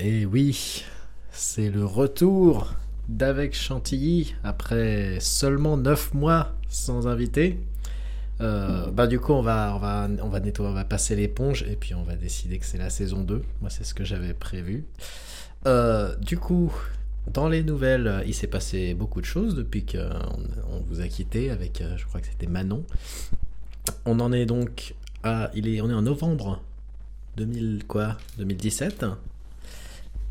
Et oui, c'est le retour d'Avec Chantilly après seulement 9 mois sans invité. Euh, bah du coup on va passer l'éponge et puis on va décider que c'est la saison 2. Moi c'est ce que j'avais prévu. Euh, du coup, dans les nouvelles, il s'est passé beaucoup de choses depuis qu'on on vous a quitté avec, euh, je crois que c'était Manon. On en est donc à, il est, on est en novembre 2000 quoi, 2017.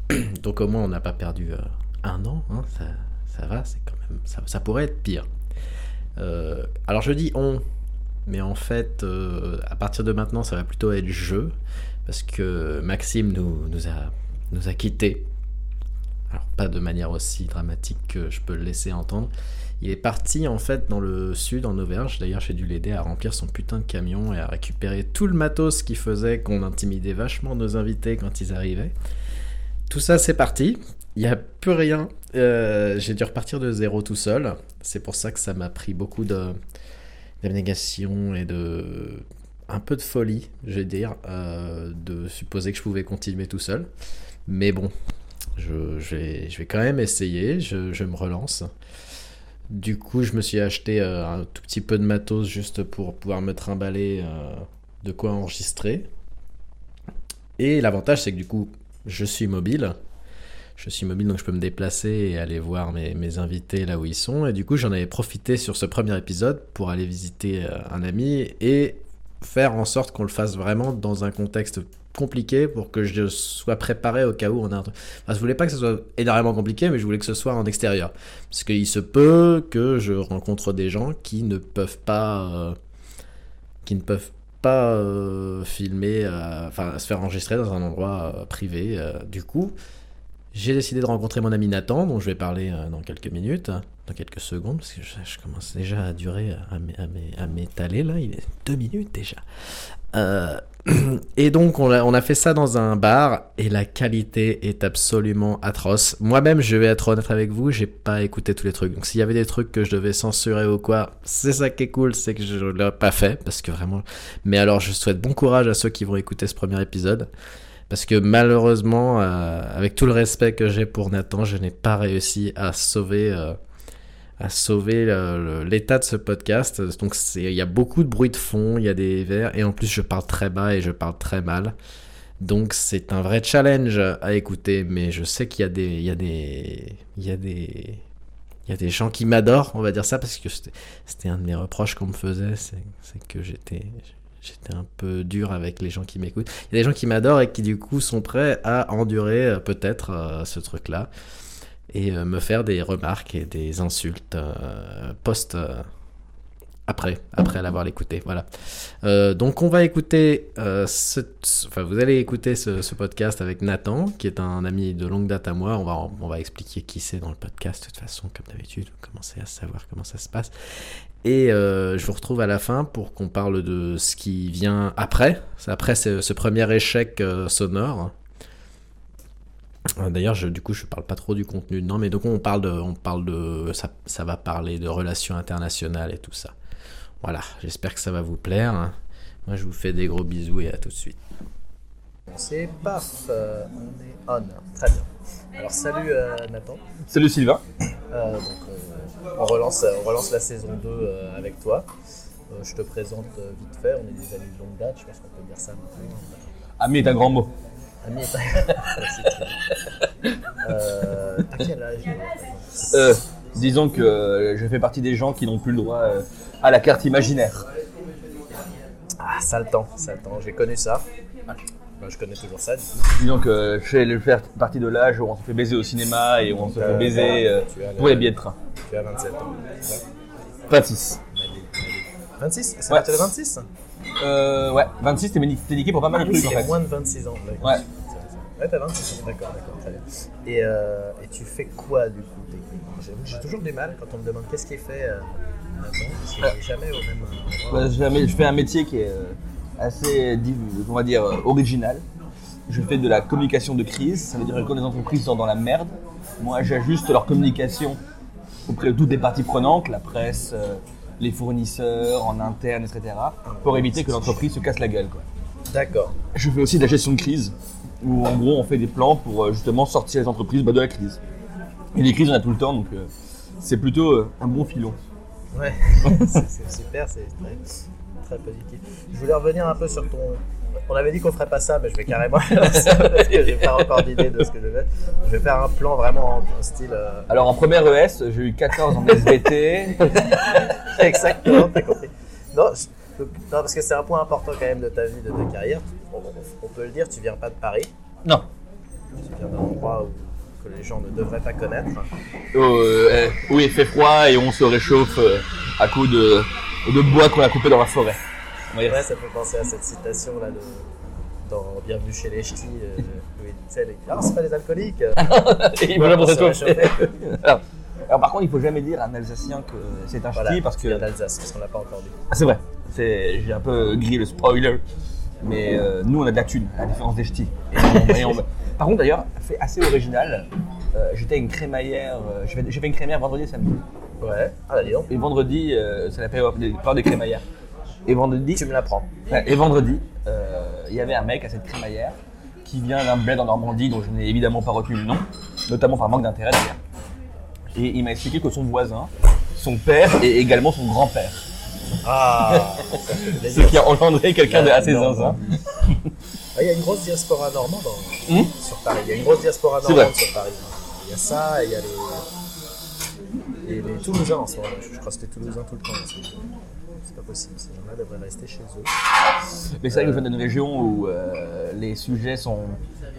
Donc au moins on n'a pas perdu euh, un an, hein, ça, va, c'est quand même, ça, pourrait être pire. Euh, alors je dis on, mais en fait euh, à partir de maintenant ça va plutôt être je, parce que Maxime nous, nous a nous a quittés. Alors pas de manière aussi dramatique que je peux le laisser entendre. Il est parti en fait dans le sud, en Auvergne. D'ailleurs, j'ai dû l'aider à remplir son putain de camion et à récupérer tout le matos qui faisait qu'on intimidait vachement nos invités quand ils arrivaient. Tout ça, c'est parti. Il n'y a plus rien. Euh, j'ai dû repartir de zéro tout seul. C'est pour ça que ça m'a pris beaucoup de d'abnégation et de un peu de folie, je vais dire, euh, de supposer que je pouvais continuer tout seul. Mais bon, je, vais, je vais, quand même essayer, je, me relance. Du coup, je me suis acheté euh, un tout petit peu de matos juste pour pouvoir me trimballer euh, de quoi enregistrer. Et l'avantage, c'est que du coup, je suis mobile. Je suis mobile, donc je peux me déplacer et aller voir mes, mes invités là où ils sont. Et du coup, j'en avais profité sur ce premier épisode pour aller visiter euh, un ami et faire en sorte qu'on le fasse vraiment dans un contexte compliqué pour que je sois préparé au cas où on a un truc. Enfin, je voulais pas que ce soit énormément compliqué, mais je voulais que ce soit en extérieur. Parce qu'il se peut que je rencontre des gens qui ne peuvent pas. Euh, qui ne peuvent pas euh, filmer, euh, enfin se faire enregistrer dans un endroit privé. du coup, j'ai décidé de rencontrer mon ami Nathan, dont je vais parler dans quelques minutes, dans quelques secondes, parce que je, je commence déjà à durer, à m'étaler là, il est deux minutes déjà. Euh, et donc on a, fait ça dans un bar et la qualité est absolument atroce. Moi-même, je vais être honnête avec vous, j'ai pas écouté tous les trucs. Donc s'il y avait des trucs que je devais censurer ou quoi, c'est ça qui est cool, c'est que je l'ai pas fait parce que vraiment. Mais alors, je souhaite bon courage à ceux qui vont écouter ce premier épisode parce que malheureusement, euh, avec tout le respect que j'ai pour Nathan, je n'ai pas réussi à sauver. Euh, à sauver l'état de ce podcast. Donc il y a beaucoup de bruit de fond, il y a des verres, et en plus je parle très bas et je parle très mal. Donc c'est un vrai challenge à écouter, mais je sais qu'il y a des, il y a des, il y a des, il y a des gens qui m'adorent, on va dire ça, parce que c'était un de mes reproches qu'on me faisait, c'est que j'étais, j'étais un peu dur avec les gens qui m'écoutent. Il y a des gens qui m'adorent et qui du coup sont prêts à endurer euh, peut-être euh, ce truc-là et euh, me faire des remarques et des insultes euh, post euh, après, après l'avoir écouté. Voilà. Donc on va écouter, enfin vous allez écouter ce, podcast avec Nathan, qui est un ami de longue date à moi. On va, on va expliquer qui c'est dans le podcast de toute façon, comme d'habitude. Vous commencez à savoir comment ça se passe. Et je vous retrouve à la fin pour qu'on parle de ce qui vient après. Après ce premier échec sonore. D'ailleurs, je, du coup, je parle pas trop du contenu. Non, mais donc on parle de, on parle de, ça, ça va parler de relations internationales et tout ça. Voilà, j'espère que ça va vous plaire. Moi, je vous fais des gros bisous et à tout de suite. C'est paf, euh, on est on. Très bien. Alors, salut euh, Nathan. Salut Sylvain. Euh, donc, on, relance, on relance la saison 2 avec toi. je te présente vite fait. On est des amis de longue date, je pense qu'on peut dire ça maintenant. Ami est un grand mot. Euh, T'as quel âge euh, Disons que euh, je fais partie des gens qui n'ont plus le droit à la carte imaginaire. Ah, ça le temps, ça le temps. J'ai connu ça. Je connais toujours ça. Du coup. Disons que je fais partie de l'âge où on se fait baiser au cinéma et où on se fait baiser pour les billets de train. Tu as 27 ans. 26. 26 C'est Ouais. partir de 26 Euh, ouais, 26, t'es niqué pour pas mal de Ah oui, trucs en fait. moins de 26 ans. Ouais. Ouais, t'as 26 ans, d'accord, d'accord, très bien. Et, euh, et tu fais quoi du coup techniquement? J'avoue que J'ai toujours du mal quand on me demande qu'est-ce qui est fait euh, parce que j'ai jamais au même endroit. Ouais, jamais- je fais un métier qui est euh, assez, on va dire, euh, original. Je fais de la communication de crise, ça veut dire que quand les entreprises sont dans la merde, moi j'ajuste leur communication auprès de toutes les parties prenantes, la presse, les fournisseurs en interne, etc. pour éviter que l'entreprise se casse la gueule. D'accord. Je fais aussi de la gestion de crise, où en gros on fait des plans pour euh, justement sortir les entreprises bah, de la crise. Et les crises on a tout le temps, donc euh, c'est plutôt euh, un bon filon. Ouais, c'est super, c'est très, très positif. Je voulais revenir un peu sur ton. On avait dit qu'on ferait pas ça, mais je vais carrément faire ça parce que j'ai pas encore d'idée de ce que je vais. Je vais faire un plan vraiment en style. euh, Alors en première ES, j'ai eu 14 en SVT. Exactement, t'as compris. Non, non, parce que c'est un point important quand même de ta vie, de ta carrière. On, peut le dire, tu viens pas de Paris, non. tu viens d'un endroit où, que les gens ne devraient pas connaître. Euh, eh, où il fait froid et on se réchauffe euh, à coups de, de bois qu'on a coupé dans la forêt. Ouais, ça fait penser à cette citation là de, dans Bienvenue chez les Ch'tis. euh, où il disait, les- Ah, c'est pas les alcooliques. Et il veut pour se se réchauffer. alors, par contre, il faut jamais dire à un Alsacien que c'est un Voilà, ch'ti parce que d'Alsace, parce qu'on l'a pas encore dit. Ah, c'est vrai. C'est j'ai un peu grillé le spoiler, mais euh, nous on a de la thune à la différence des ch'tis. Et on- et on- Par contre d'ailleurs, fait assez original. euh, J'étais à une crémaillère. euh, j'ai fait, j'ai fait une crémaillère vendredi et samedi. Ouais, ah, dis donc. Et vendredi, euh, c'est la période des, période des crémaillères. Et vendredi, Tu me l'apprends. Et vendredi, il y avait un mec à cette crémaillère qui vient d'un bled en Normandie dont je n'ai évidemment pas retenu le nom, notamment par manque d'intérêt d'ailleurs. Et il m'a expliqué que son voisin, son père et également son grand-père. Ah Ce qui a engendré quelqu'un de assez zinzin. Ah, Il y a une grosse diaspora normande en- Hmm sur Paris. Il y a une grosse diaspora normande sur Paris. Il y a ça et il y a les, et les Toulousains en ce moment. Je crois que c'était Toulousains tout le temps. aussi. C'est pas possible. Ces gens-là devraient rester chez eux. Mais c'est vrai que je viens d'une région où euh, les sujets sont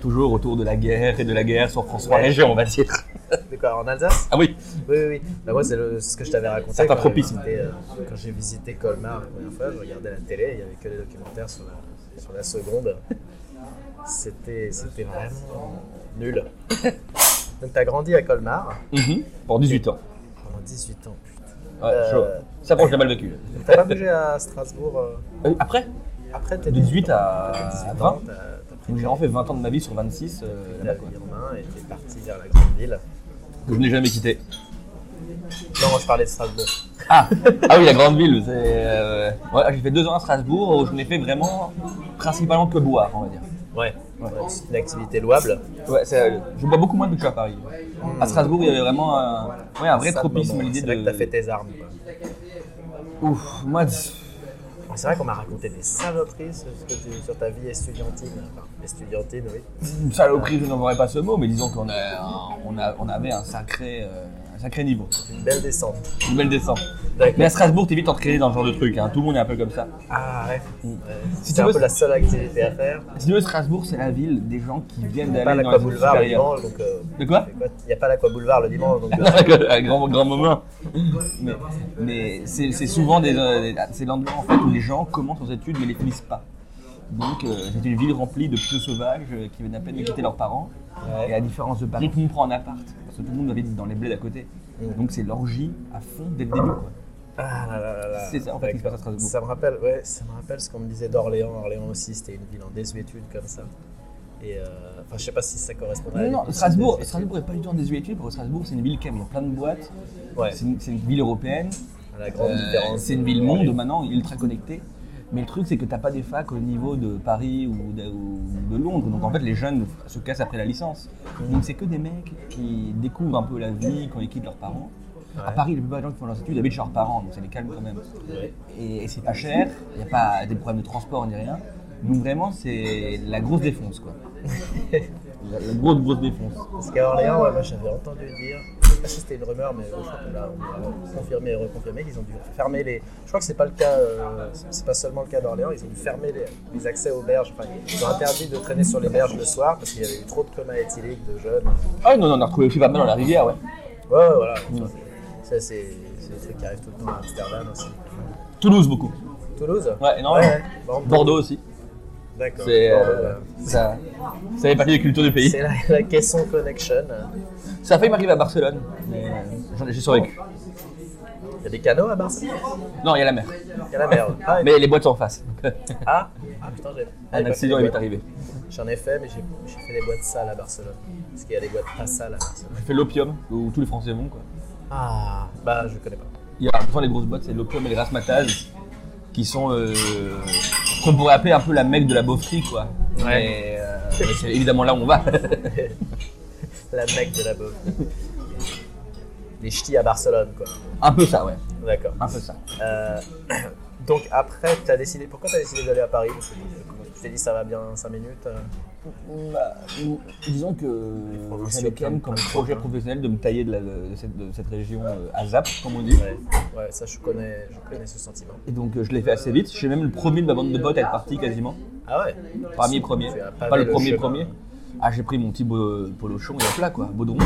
toujours autour de la guerre et de la guerre sur François Ouais. Région, on va dire. De quoi En Alsace Ah oui, Oui, oui, oui. Bah, moi, c'est ce que je t'avais raconté. Certain quand j'ai tropisme. euh, Quand j'ai visité Colmar la première fois, je regardais la télé, il n'y avait que des documentaires sur la, sur la seconde. C'était vraiment nul. Donc, tu as grandi à Colmar Mhm. pour 18 ans. pendant 18 ans. putain. Ouais, Euh, chaud. Ça, bon, je l'ai mal vécu. T'as pas bougé à Strasbourg euh, Euh, Après, après tes de 18 à 18 20, ans T'as t'as pris donc j'ai vraiment fait 20 ans de ma vie sur 26 euh, la là-bas, quoi. en et t'es parti vers la grande ville. Que je n'ai jamais quitté. Non, moi, je parlais de Strasbourg. Ah, ah oui, la grande ville. euh, ouais, j'ai fait deux ans à Strasbourg où je n'ai fait vraiment principalement que boire, on va dire. Ouais. Ouais, c'est une activité louable. Ouais, c'est- je bois beaucoup moins depuis que à Paris. À Strasbourg, il y avait vraiment un, ouais, un vrai tropisme, l'idée C'est de. là que t'as fait tes armes. Ouf, moi, C'est vrai qu'on m'a raconté des saloperies sur, ta vie estudiantine. Enfin, estudiantine, oui. saloperie, je n'envoierai pas ce mot, mais disons qu'on on on avait un sacré, euh, un sacré niveau. Une belle descente. Une belle descente. Mais à Strasbourg, t'es vite entraîné dans ce genre de truc. Hein. Tout le monde est un peu comme ça. Ah ouais. Mm. Ouais. Si C'est tu un veux, peu la seule activité à faire. Si tu veux, Strasbourg, c'est la ville des gens qui viennent Il n'y a d'aller pas dans études Boulevard le dimanche, donc. euh, De quoi Il n'y a pas l'Aqua Boulevard le dimanche, donc. euh, un grand, grand moment. Mais, mais c'est souvent des, euh, c'est l'endroit en fait où les gens commencent leurs études mais les finissent pas. Donc euh, c'est une ville remplie de petits sauvages euh, qui viennent à peine de quitter leurs parents. Ouais. Et à différence de Paris, tout le monde prend un appart que tout le monde habite dans les bleds à côté. Donc c'est l'orgie à fond dès le début. Quoi. Ah là là là. C'est ça, en fait, qui se passe à Strasbourg. Ça me rappelle, ouais, ça me rappelle ce qu'on me disait d'Orléans. Orléans aussi, c'était une ville en désuétude comme ça. Et euh, enfin, je sais pas si ça correspondrait. à Non, non, Strasbourg. Strasbourg n'est pas du tout en désuétude parce que Strasbourg c'est une ville il y a plein de boîtes. Ouais. C'est une, ville européenne. La grande Euh, différence. c'est une ville monde maintenant, ultra connectée. Mais le truc, c'est que t'as pas des facs au niveau de Paris ou de, ou de Londres. Donc en fait, les jeunes se cassent après la licence. Donc c'est que des mecs qui découvrent un peu la vie quand ils quittent leurs parents. À Ouais. Paris, la plupart des gens qui font leurs études habitent chez leurs parents, donc ça les calme quand même. Et, et c'est pas cher, il n'y a pas des problèmes de transport ni rien. Donc vraiment, c'est la grosse défonce quoi. la, la grosse, grosse défonce. Parce qu'à Orléans, ouais, moi j'avais entendu dire, pas si c'était une rumeur, mais je l'a on l'a confirmé et reconfirmé qu'ils ont dû fermer les. Je crois que c'est pas le cas, euh, c'est pas seulement le cas d'Orléans, ils ont dû fermer les, les accès aux berges. Enfin, ils ont interdit de traîner sur les berges le soir parce qu'il y avait eu trop de coma éthylique de jeunes. Ah non, non, on a retrouvé aussi pas mal dans la rivière, ouais. Ouais, voilà. Ça, c'est des trucs qui arrivent tout le temps à Amsterdam aussi. Toulouse beaucoup. Toulouse? Ouais, non, Ouais. Bordeaux aussi. D'accord. C'est euh, ça, ça fait partie des cultures du pays. C'est la, la caisson connection. Ça a failli m'arriver à Barcelone, mais euh, j'ai survécu. Il y a des canaux à Barcelone Non, il y a la mer. Il y a la mer. Ah, Mais les boîtes sont en face. ah, ah, putain, j'ai. ah, Un accident est les arrivé. J'en ai fait, mais j'ai fait des boîtes sales à Barcelone. Parce qu'il y a des boîtes pas sales à Barcelone. J'ai fait l'opium, où tous les Français vont. Quoi. Ah, bah je connais pas. Il y a devant les grosses boîtes, c'est l'opium et le rasmataz qui sont euh, qu'on pourrait appeler un peu la mecque de la beaufrie, quoi. Ouais. Mais, euh, mais c'est évidemment là où on va. La mec de la bouffe. Les ch'tis à Barcelone, quoi. un peu ça, ouais. D'accord. Un peu ça. Euh, donc après, tu as décidé. Pourquoi tu as décidé d'aller à Paris? Tu t'es dit ça va bien 5 minutes euh? Bah, disons que j'avais quand même comme projet prochain. professionnel de me tailler de, la- de cette, de cette région euh, à Zap, comme on dit. ouais. ouais, ça je connais, je connais ce sentiment. Et donc euh, je l'ai fait assez vite. Je suis même le premier de ma bande de potes à être parti quasiment. Ah ouais? Parmi les premiers. Pas le premier premier. Ah, j'ai pris mon petit bo- polochon et hop là, quoi, baudron.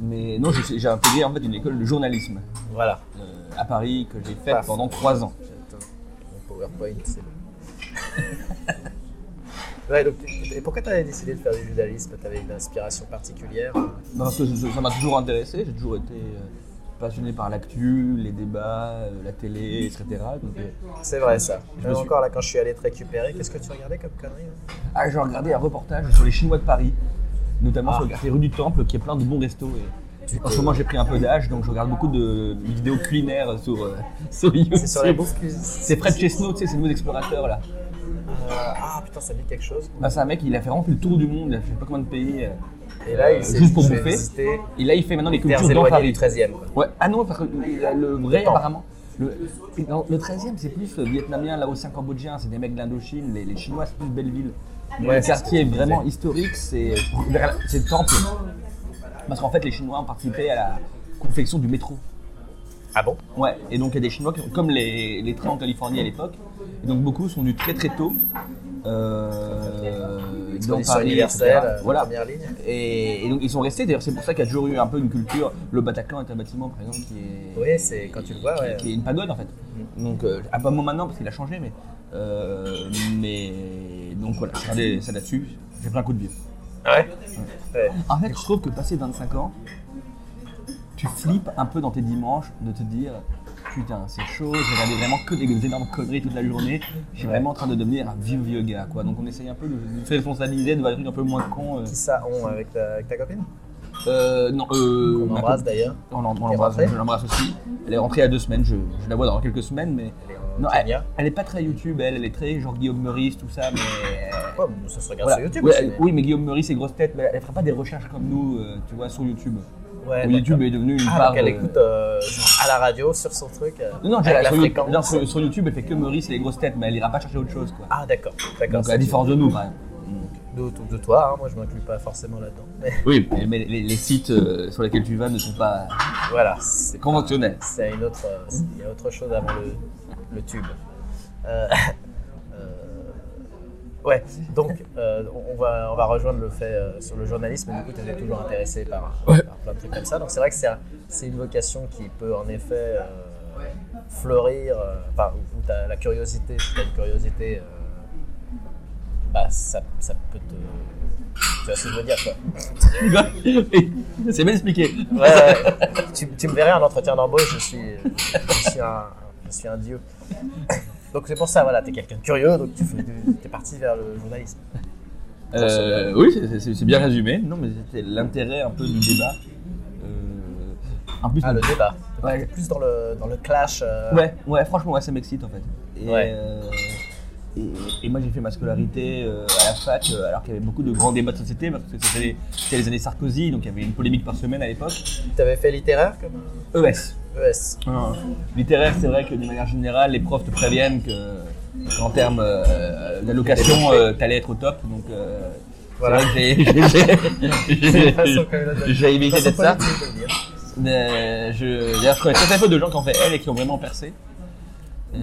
Mais non, j'ai intégré en fait une école de journalisme Voilà. euh, à Paris que j'ai faite pendant trois ans. Attends, Mon PowerPoint, c'est bon. ouais, donc, et pourquoi tu avais décidé de faire du journalisme? Tu avais une inspiration particulière? Non, parce que je- ça m'a toujours intéressé, j'ai toujours été euh, passionné par l'actu, les débats, euh, la télé, etc. Euh, C'est vrai ça. Je me suis- encore là, quand je suis allé te récupérer, qu'est-ce que tu regardais comme connerie hein Ah, j'ai regardé un reportage sur les Chinois de Paris, notamment Ah. sur le quartier rue du Temple, qui est plein de bons restos. Et en ce moment, j'ai pris un peu d'âge, donc je regarde beaucoup de vidéos culinaires sur, euh, sur YouTube. C'est cuisine. C'est Fred Chesneau, tu sais, c'est le nouveau explorateur là. Euh, ah putain, ça me dit quelque chose. Bah, c'est un mec, il a fait vraiment fait le tour du monde, il a fait pas combien de pays. euh. Et là, Euh, il s'est juste pour bouffer. Et là, il fait maintenant les cultures dans Paris. du 13 e quoi. Ouais. Ah non, parce que le, vrai, apparemment. Le, non, le 13e, c'est plus euh, vietnamien, laotien, cambodgien, c'est des mecs de l'Indochine. Les, les Chinois, c'est plus Belleville. Ouais, le quartier est vraiment historique, c'est le temple. Parce qu'en fait, les Chinois ont participé à la confection du métro. Ah bon? Ouais, et donc il y a des Chinois, qui- comme les, les trains en Californie à l'époque, et donc beaucoup sont venus très très tôt. Euh, dans Paris, universelle, etc. euh, Voilà. première ligne. Et, et donc ils sont restés, d'ailleurs c'est pour ça qu'il y a toujours eu un peu une culture. Le Bataclan est un bâtiment par exemple qui est, Oui, c'est quand tu le vois, ouais. qui est une pagode en fait. Donc, euh, à pas moment maintenant parce qu'il a changé, mais. euh, mais donc voilà, j'ai regardé ça là-dessus, j'ai pris un coup de vieux. Ouais? Ouais. En fait, je trouve que passé 25 ans, tu flippes un peu dans tes dimanches de te dire putain, c'est chaud, j'ai regardé vraiment que des énormes conneries toute la journée, je suis Ouais. vraiment en train de devenir un vieux vieux gars quoi. Donc on essaye un peu de, de se responsabiliser, de voir des trucs un peu moins cons. euh. Qui ça, on, avec ta, avec ta copine? Euh, non, euh, On ma embrasse copine- d'ailleurs. On l'embrasse, je l'embrasse aussi. Elle est rentrée il y a deux semaines, je, je la vois dans quelques semaines, mais. Elle est en Non, elle, elle est pas très YouTube, elle, elle est très genre Guillaume Meurice, tout ça, mais. Ouais, ça se regarde Voilà. sur YouTube Ouais, aussi. mais- Oui, mais Guillaume Meurice et Grosse Tête, mais elle fera pas des recherches comme nous, euh, tu vois, sur YouTube. Ouais, YouTube d'accord. est devenu une Ah, part. donc elle de- écoute euh, à la radio sur son truc. euh, Non, non, la sur, fréquence. non, sur- sur YouTube, elle fait que Meurice et les grosses têtes, mais elle ira pas chercher autre chose, quoi. Ah, d'accord. D'accord. Donc, à c'est- différence de nous, quand même. De, toi, hein, moi je m'inclus pas forcément là-dedans. Mais Oui, mais les, les sites euh, sur lesquels tu vas ne sont pas voilà, conventionnels. c'est une autre, euh, il y a autre chose avant le, le tube. Ouais, donc euh, on, va, on va rejoindre le fait euh, sur le journalisme. Du coup, tu étais toujours intéressé par, Ouais. par plein de trucs comme ça. Donc c'est vrai que c'est un- c'est une vocation qui peut en effet euh, fleurir, enfin, où, où t'as la curiosité, si tu as une curiosité, bah ça, ça peut te. Tu vois ce que je veux dire, quoi. C'est bien expliqué. Ouais, ouais. tu, tu me verrais en entretien d'embauche, je suis, je suis, un, je suis un dieu. Donc c'est pour ça, voilà, t'es quelqu'un de curieux, donc tu es parti vers le journalisme. Euh, oui, c'est- bien résumé. Non, mais c'était l'intérêt un peu du débat. Euh, en plus, Ah, le débat. Ouais. Plus dans le, dans le clash. euh, Ouais, ouais, franchement, ouais, ça m'excite en fait. Et, Ouais. et, et moi, j'ai fait ma scolarité à la fac, alors qu'il y avait beaucoup de grands débats de société, parce que c'était les, c'était les années Sarkozy, donc il y avait une polémique par semaine à l'époque. T'avais fait littéraire comme ES. ES. Littéraire, c'est vrai que d'une manière générale, les profs te préviennent que, en termes euh, d'allocation, euh, t'allais être au top. Donc, euh, Voilà. j'ai- de- évité d'être ça. de. Euh, je, d'ailleurs, je connais très peu de gens qui ont fait L et qui ont vraiment percé. Et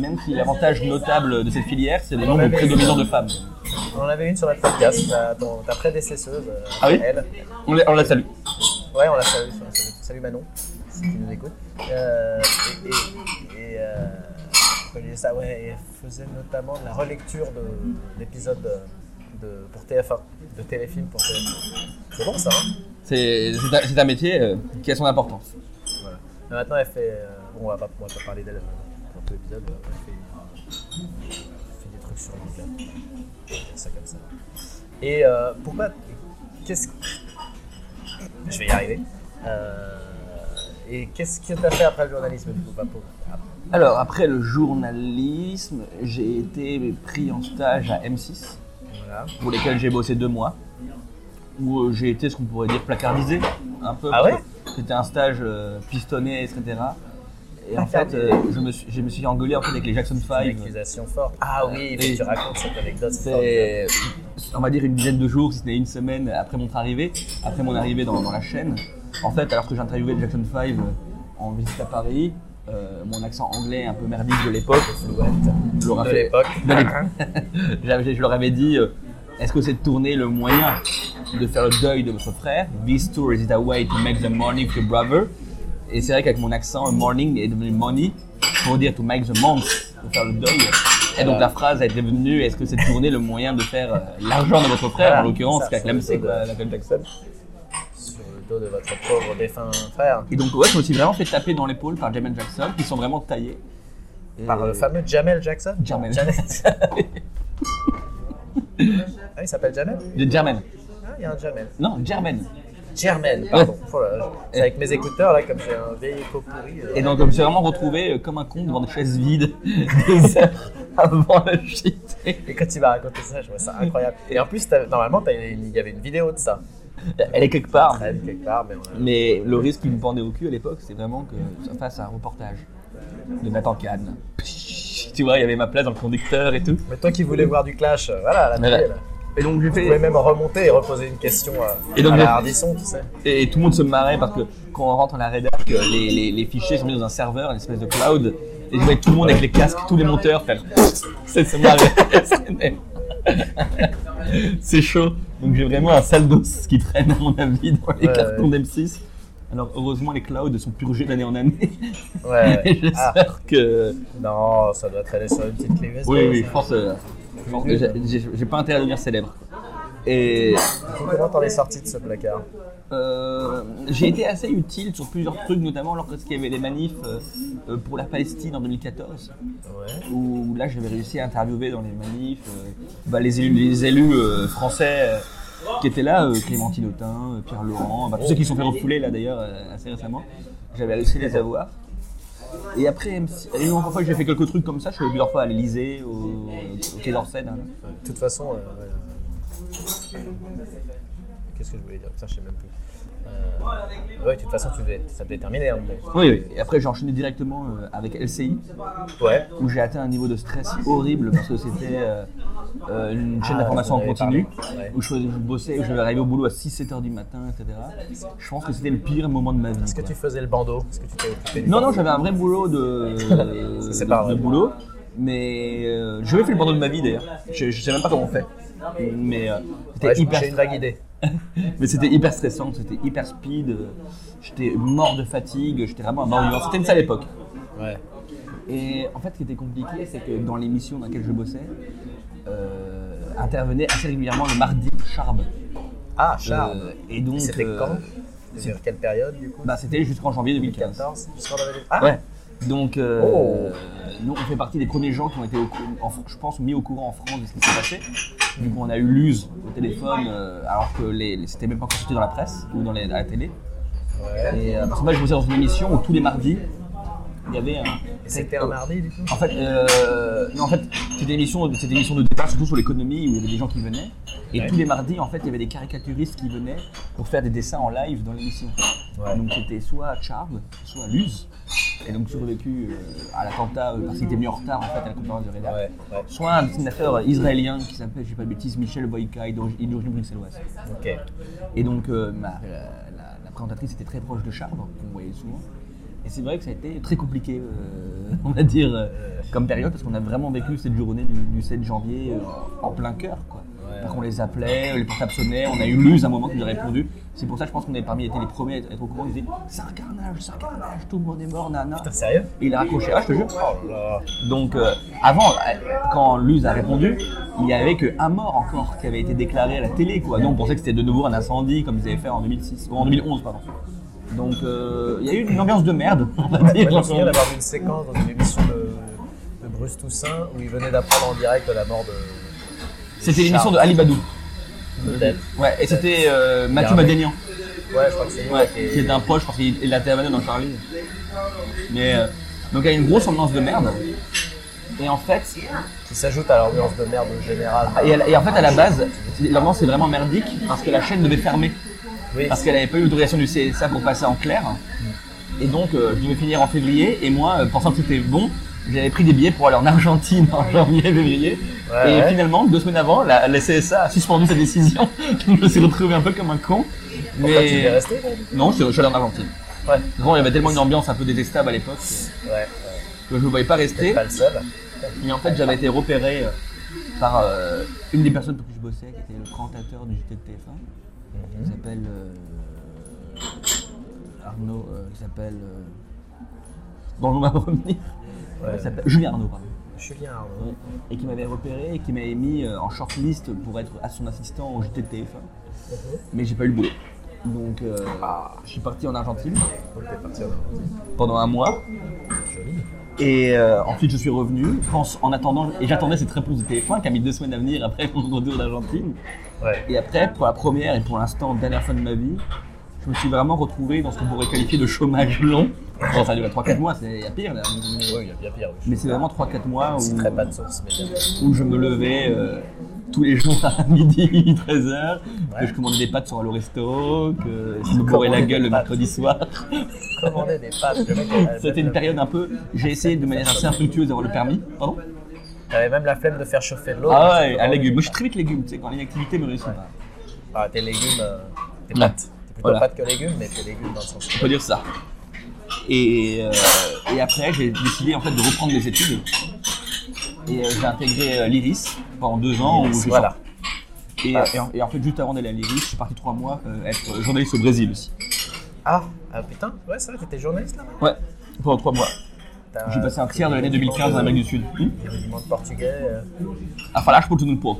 même si l'avantage notable de cette filière, c'est le nombre prédominant de femmes. On en avait une sur notre podcast, ta, prédécesseuse, euh, Ah oui elle. On la, on la salue. Ouais, on la salue. on la salue. Salut Manon, si tu nous écoutes. Euh, et et, et euh, ça, ouais, et elle faisait notamment de la relecture de- d'épisodes de, de- pour TF1, de téléfilms pour TF1. C'est bon ça, hein C'est c'est un, métier euh, qui a son importance. voilà. Mais maintenant, elle fait. euh, bon, on va pas, on va pas parler d'elle euh, dans tout l'épisode, elle fait, elle fait des trucs sur dire ça comme ça. Et euh, pourquoi. Qu'est-ce Je vais y arriver. Euh, Et qu'est-ce que tu as fait après le journalisme du coup Papo Alors, après le journalisme, j'ai été pris en stage à M6, Voilà. pour lesquels j'ai bossé deux mois, où euh, j'ai été ce qu'on pourrait dire placardisé, un peu. Ah ouais C'était un stage euh, pistonné, etc. Et en fait, euh, je, me suis, je me suis engueulé en fait, avec les Jackson Une 5. accusation forte. Ah oui, il faut Et- que tu racontes cette anecdote. c'est on va dire, une dizaine de jours, si ce n'est une semaine après notre arrivée, après mon arrivée dans, dans la chaîne. En fait, alors que j'interviewais les Jackson 5 en visite à Paris, euh, mon accent anglais un peu merdique de l'époque, je leur, De l'époque. je avais dit euh, est-ce que cette tournée est le moyen de faire le deuil de votre frère? This tour is it a way to make the morning of your brother Et c'est vrai qu'avec mon accent, morning est devenu money pour dire to make the month, de faire le deuil. Et donc la phrase été devenue est-ce que cette tournée est le moyen de faire euh, l'argent de votre frère En l'occurrence, c'est c'est dos de- Michael Jackson. Dos de votre pauvre défunt frère. Et donc, ouais, je me suis vraiment fait taper dans l'épaule par Jamel Jackson, qui sont vraiment taillés. Et- Par le fameux Jamel Jackson? Jamel. Ah, il s'appelle Jamel? De Jermaine. Ah, il y a un Jamel. Non, Jermaine. Germaine, pardon. Là, C'est avec mes écouteurs, là, comme j'ai un vieil écho pourri. euh, Et donc, je me suis vraiment retrouvé euh, comme un con devant des chaises vides des heures avant le shit. Et quand il m'a raconté ça, je trouvais ça incroyable. Et en plus, t'as- normalement, t'as il y avait une vidéo de ça. Elle est quelque part. Elle, quelque part, mais on a- Mais le risque qui me pendait au cul à l'époque, c'est vraiment que ça fasse un reportage de Nathan Cannes. Tu vois, il y avait ma place dans le conducteur et tout. Mais toi qui voulais voir du clash, euh, voilà, à la télé, là-. Et donc j'ai Tu pouvais fait. même remonter et reposer une question à, Et donc, à la Hardisson, tu sais. Et tout le monde se marrait parce que quand on rentre dans la rédac, les, les, les fichiers sont mis dans un serveur, une espèce de cloud. Et je voyais tout le monde avec les casques, tous les monteurs faire. C'est se marrer. C'est chaud. Donc j'ai vraiment un sale dos qui traîne à mon avis dans les Ouais, cartons ouais. d'M6. Alors heureusement les clouds sont purgés d'année en année. Ouais. Et Ah, J'espère que. non, ça doit traîner sur une petite clé. Oui, oui, je pense. euh, j'ai pas intérêt à devenir célèbre. Et Comment t'en es sorti de ce placard? Euh, j'ai été assez utile sur plusieurs trucs, notamment lorsqu'il y avait les manifs euh, euh, pour la Palestine en 2014, Ouais. où là j'avais réussi à interviewer dans les manifs euh, bah, les élus, les élus français qui étaient là, Clémentine Autain, Pierre Laurent, bah, tous ceux qui se sont fait refouler là d'ailleurs assez récemment. J'avais réussi à les avoir. Et après, une autre fois que j'ai fait quelques trucs comme ça, je suis allé plusieurs fois à l'Elysée, au, au Quai d'Orsay. De toute façon. Qu'est-ce que je voulais dire Ça, je sais même plus. Euh, ouais, de toute façon, tu devais, ça devait terminer moment. Oui, oui. Et après, j'ai enchaîné directement euh, avec LCI, Ouais. où j'ai atteint un niveau de stress horrible parce que c'était euh, euh, une chaîne Ah, d'information en continu. Ouais. où je, faisais- je bossais, où je devais arriver au boulot à 6-7 heures du matin, etc. Je pense que c'était le pire moment de ma vie. Est-ce que tu faisais le bandeau? Est-ce que tu t'es occupé Non, non, j'avais un vrai boulot de, de- pas de vrai. boulot, mais euh, j'ai jamais fait le bandeau de ma vie d'ailleurs. Je, je sais même pas comment on fait. Mais euh, c'était Ouais, hyper J'ai une vague idée. Mais c'était hyper stressant, c'était hyper speed. euh, J'étais mort de fatigue, j'étais vraiment un mort vivant. C'était une sale époque. Ouais. Et en fait, ce qui était compliqué, c'est que dans l'émission dans laquelle je bossais, euh, intervenait assez régulièrement le mardi Charme. Ah, Charles. Euh, et donc, C'était euh, quand c'est- Vers quelle période, du coup? Bah, C'était jusqu'en janvier 2015. 2014 Jusqu'en 2014 Ah, Ouais. Donc, euh, Oh. nous, on fait partie des premiers gens qui ont été, au en je pense, mis au courant en France de ce qui s'est passé. Du coup, on a eu l'use au téléphone, euh, alors que les, les- c'était même pas consulté dans la presse ou dans les- à la télé. ouais. Et euh, parce que moi, je bossais dans une émission où tous les mardis, il y avait un. C'était un mardi, du coup En fait, euh, non, en fait, c'était une émission, une émission de départ, surtout sur l'économie, où il y avait des gens qui venaient. Et Ouais. tous les mardis, en fait, il y avait des caricaturistes qui venaient pour faire des dessins en live dans l'émission. Ouais. Donc c'était soit Charles, soit Luz. Et donc survécu euh, à l'attentat euh, parce qu'il était venu en retard en fait à la conférence de. Ouais, ouais. Soit un dessinateur israélien qui s'appelle, je sais pas de bêtises, Michel Boyka, d'origine bruxelloise. Et donc, euh, ma- la, la- la présentatrice était très proche de Charles, qu'on voyait souvent. Et c'est vrai que ça a été très compliqué, euh, on va dire, euh, comme période, parce qu'on a vraiment vécu cette journée du, du 7 janvier euh, en plein cœur. Quoi. Ouais. Donc on les appelait, les portables sonnaient, on a eu Luz à un moment qui nous a répondu. C'est pour ça, je pense qu'on est parmi été les premiers à être, au courant. Ils disaient C'est un carnage, c'est un carnage, tout le monde est mort, nana. Putain, sérieux? Et il a raccroché, ah, je te jure. Oh là Donc, euh, avant, euh, quand Luz a répondu, il n'y avait qu'un mort encore qui avait été déclaré à la télé. Quoi. Donc, on pensait que c'était de nouveau un incendie comme ils avaient fait en 2006, ou en 2011, pardon. Donc, euh, il y a eu une ambiance de merde, on va Moi, dire. je me d'avoir vu une séquence dans une émission de, de Bruce Toussaint où il venait d'apprendre en direct la mort de. C'était l'émission de Ali Badou. Peut-être. Ouais, et c'était euh, Mathieu Madénian. Ouais, je crois que c'est lui Ouais, qui est un poche, je pense qu'il il a été amené dans Charlie. Mais euh, donc il y a une grosse ambiance de merde. Et en fait, qui s'ajoute à l'ambiance de merde générale. et, et en fait à la base, l'ambiance est vraiment merdique parce que la chaîne devait fermer. Oui, Parce qu'elle n'avait pas eu l'autorisation du CSA pour passer en clair. Et donc euh, je devais finir en février. Et moi, euh, pensant que c'était bon, j'avais pris des billets pour aller en Argentine en janvier, février. Ouais, et ouais. finalement, deux semaines avant, la, la CSA a suspendu sa décision. Donc je me suis retrouvé un peu comme un con. pourquoi tu es Mais resté non, je suis je suis allé en Argentine. Ouais, il y avait tellement une ambiance un peu détestable à l'époque ouais, ouais. que je ne voyais pas rester. pas le seul. Et en fait, j'avais été repéré euh, par euh, une des personnes pour qui je bossais, qui était le présentateur du JT de TF1, Mhm. qui s'appelle euh, Arnaud, euh, qui s'appelle. On va revenir. Ouais. Il s'appelle Julien Arnaud, pardon. Julien Arnaud. Et qui m'avait repéré et qui m'avait mis euh, en shortlist pour être à son assistant au JT de TF1. Mais j'ai pas eu le boulot. Donc, euh, je suis parti en Argentine Donc t'es parti en Argentine. pendant un mois. Joli. Et euh, ensuite, je suis revenu. Je pense, en attendant, et j'attendais cette réponse de TF1 qui a mis deux semaines à venir après mon retour d'Argentine. Ouais. Et après, pour la première et pour l'instant dernière fois de ma vie, je me suis vraiment retrouvé dans ce qu'on pourrait qualifier de chômage long. Bon, ça a duré 3-4 mois, c'est il y a pire là. Oui, il y a bien pire. oui. Mais c'est vraiment 3-4 mois où, citerai pas de source, mais bien sûr. où je me levais euh, tous les jours à midi, 13h, Ouais. que je commandais des pâtes sur Resto, que je me bourrais la gueule le mercredi soir. Commander des pâtes. C'était une période un peu. J'ai essayé de manière assez infructueuse d'avoir le permis. Pardon T'avais même la flemme de faire chauffer de l'eau. Ah ouais, à commandais légumes. Moi je suis très vite légumes, tu sais, quand l'inactivité me réussit pas. Ah, tes légumes, euh, tes pâtes. Plutôt Voilà. pâtes que légumes, mais tes légumes dans le sens. On peut dire ça. Et, euh, et après, j'ai décidé en fait de reprendre mes études. Et euh, j'ai intégré euh, l'IRIS pendant deux ans. où Voilà. sorti- Et, et en, et en fait, juste avant d'aller à l'IRIS, je suis parti trois mois être journaliste au Brésil aussi. Ah, ah putain, ouais, c'est vrai, t'étais journaliste là-bas? Ouais, pendant trois mois. J'ai passé un tiers de l'année 2015 en Amérique du Sud. Hum portugais. Ah, falar tout le monde.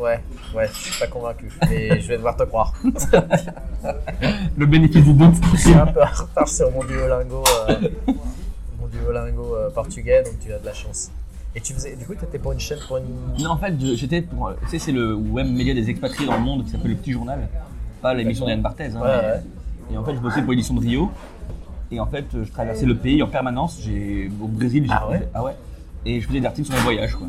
Ouais, ouais, je suis pas convaincu, mais je vais devoir te croire. Le bénéfice du doute. Je suis un peu en retard sur mon Duolingo, euh, mon Duolingo euh, portugais, donc tu as de la chance. Et tu faisais, du coup, t'étais pour une chaîne, pour une. Non, en fait, j'étais pour. Tu sais, c'est le web média des expatriés dans le monde qui s'appelle Le Petit Journal. Pas l'émission d'Yann Barthez. Hein, Ouais, mais- ouais. Et en fait, je bossais pour l'édition de Rio. Et en fait, je traversais le pays en permanence. J'ai au Brésil. j'ai- Ah ouais? Ah ouais. Et je faisais des articles sur mes voyages, quoi.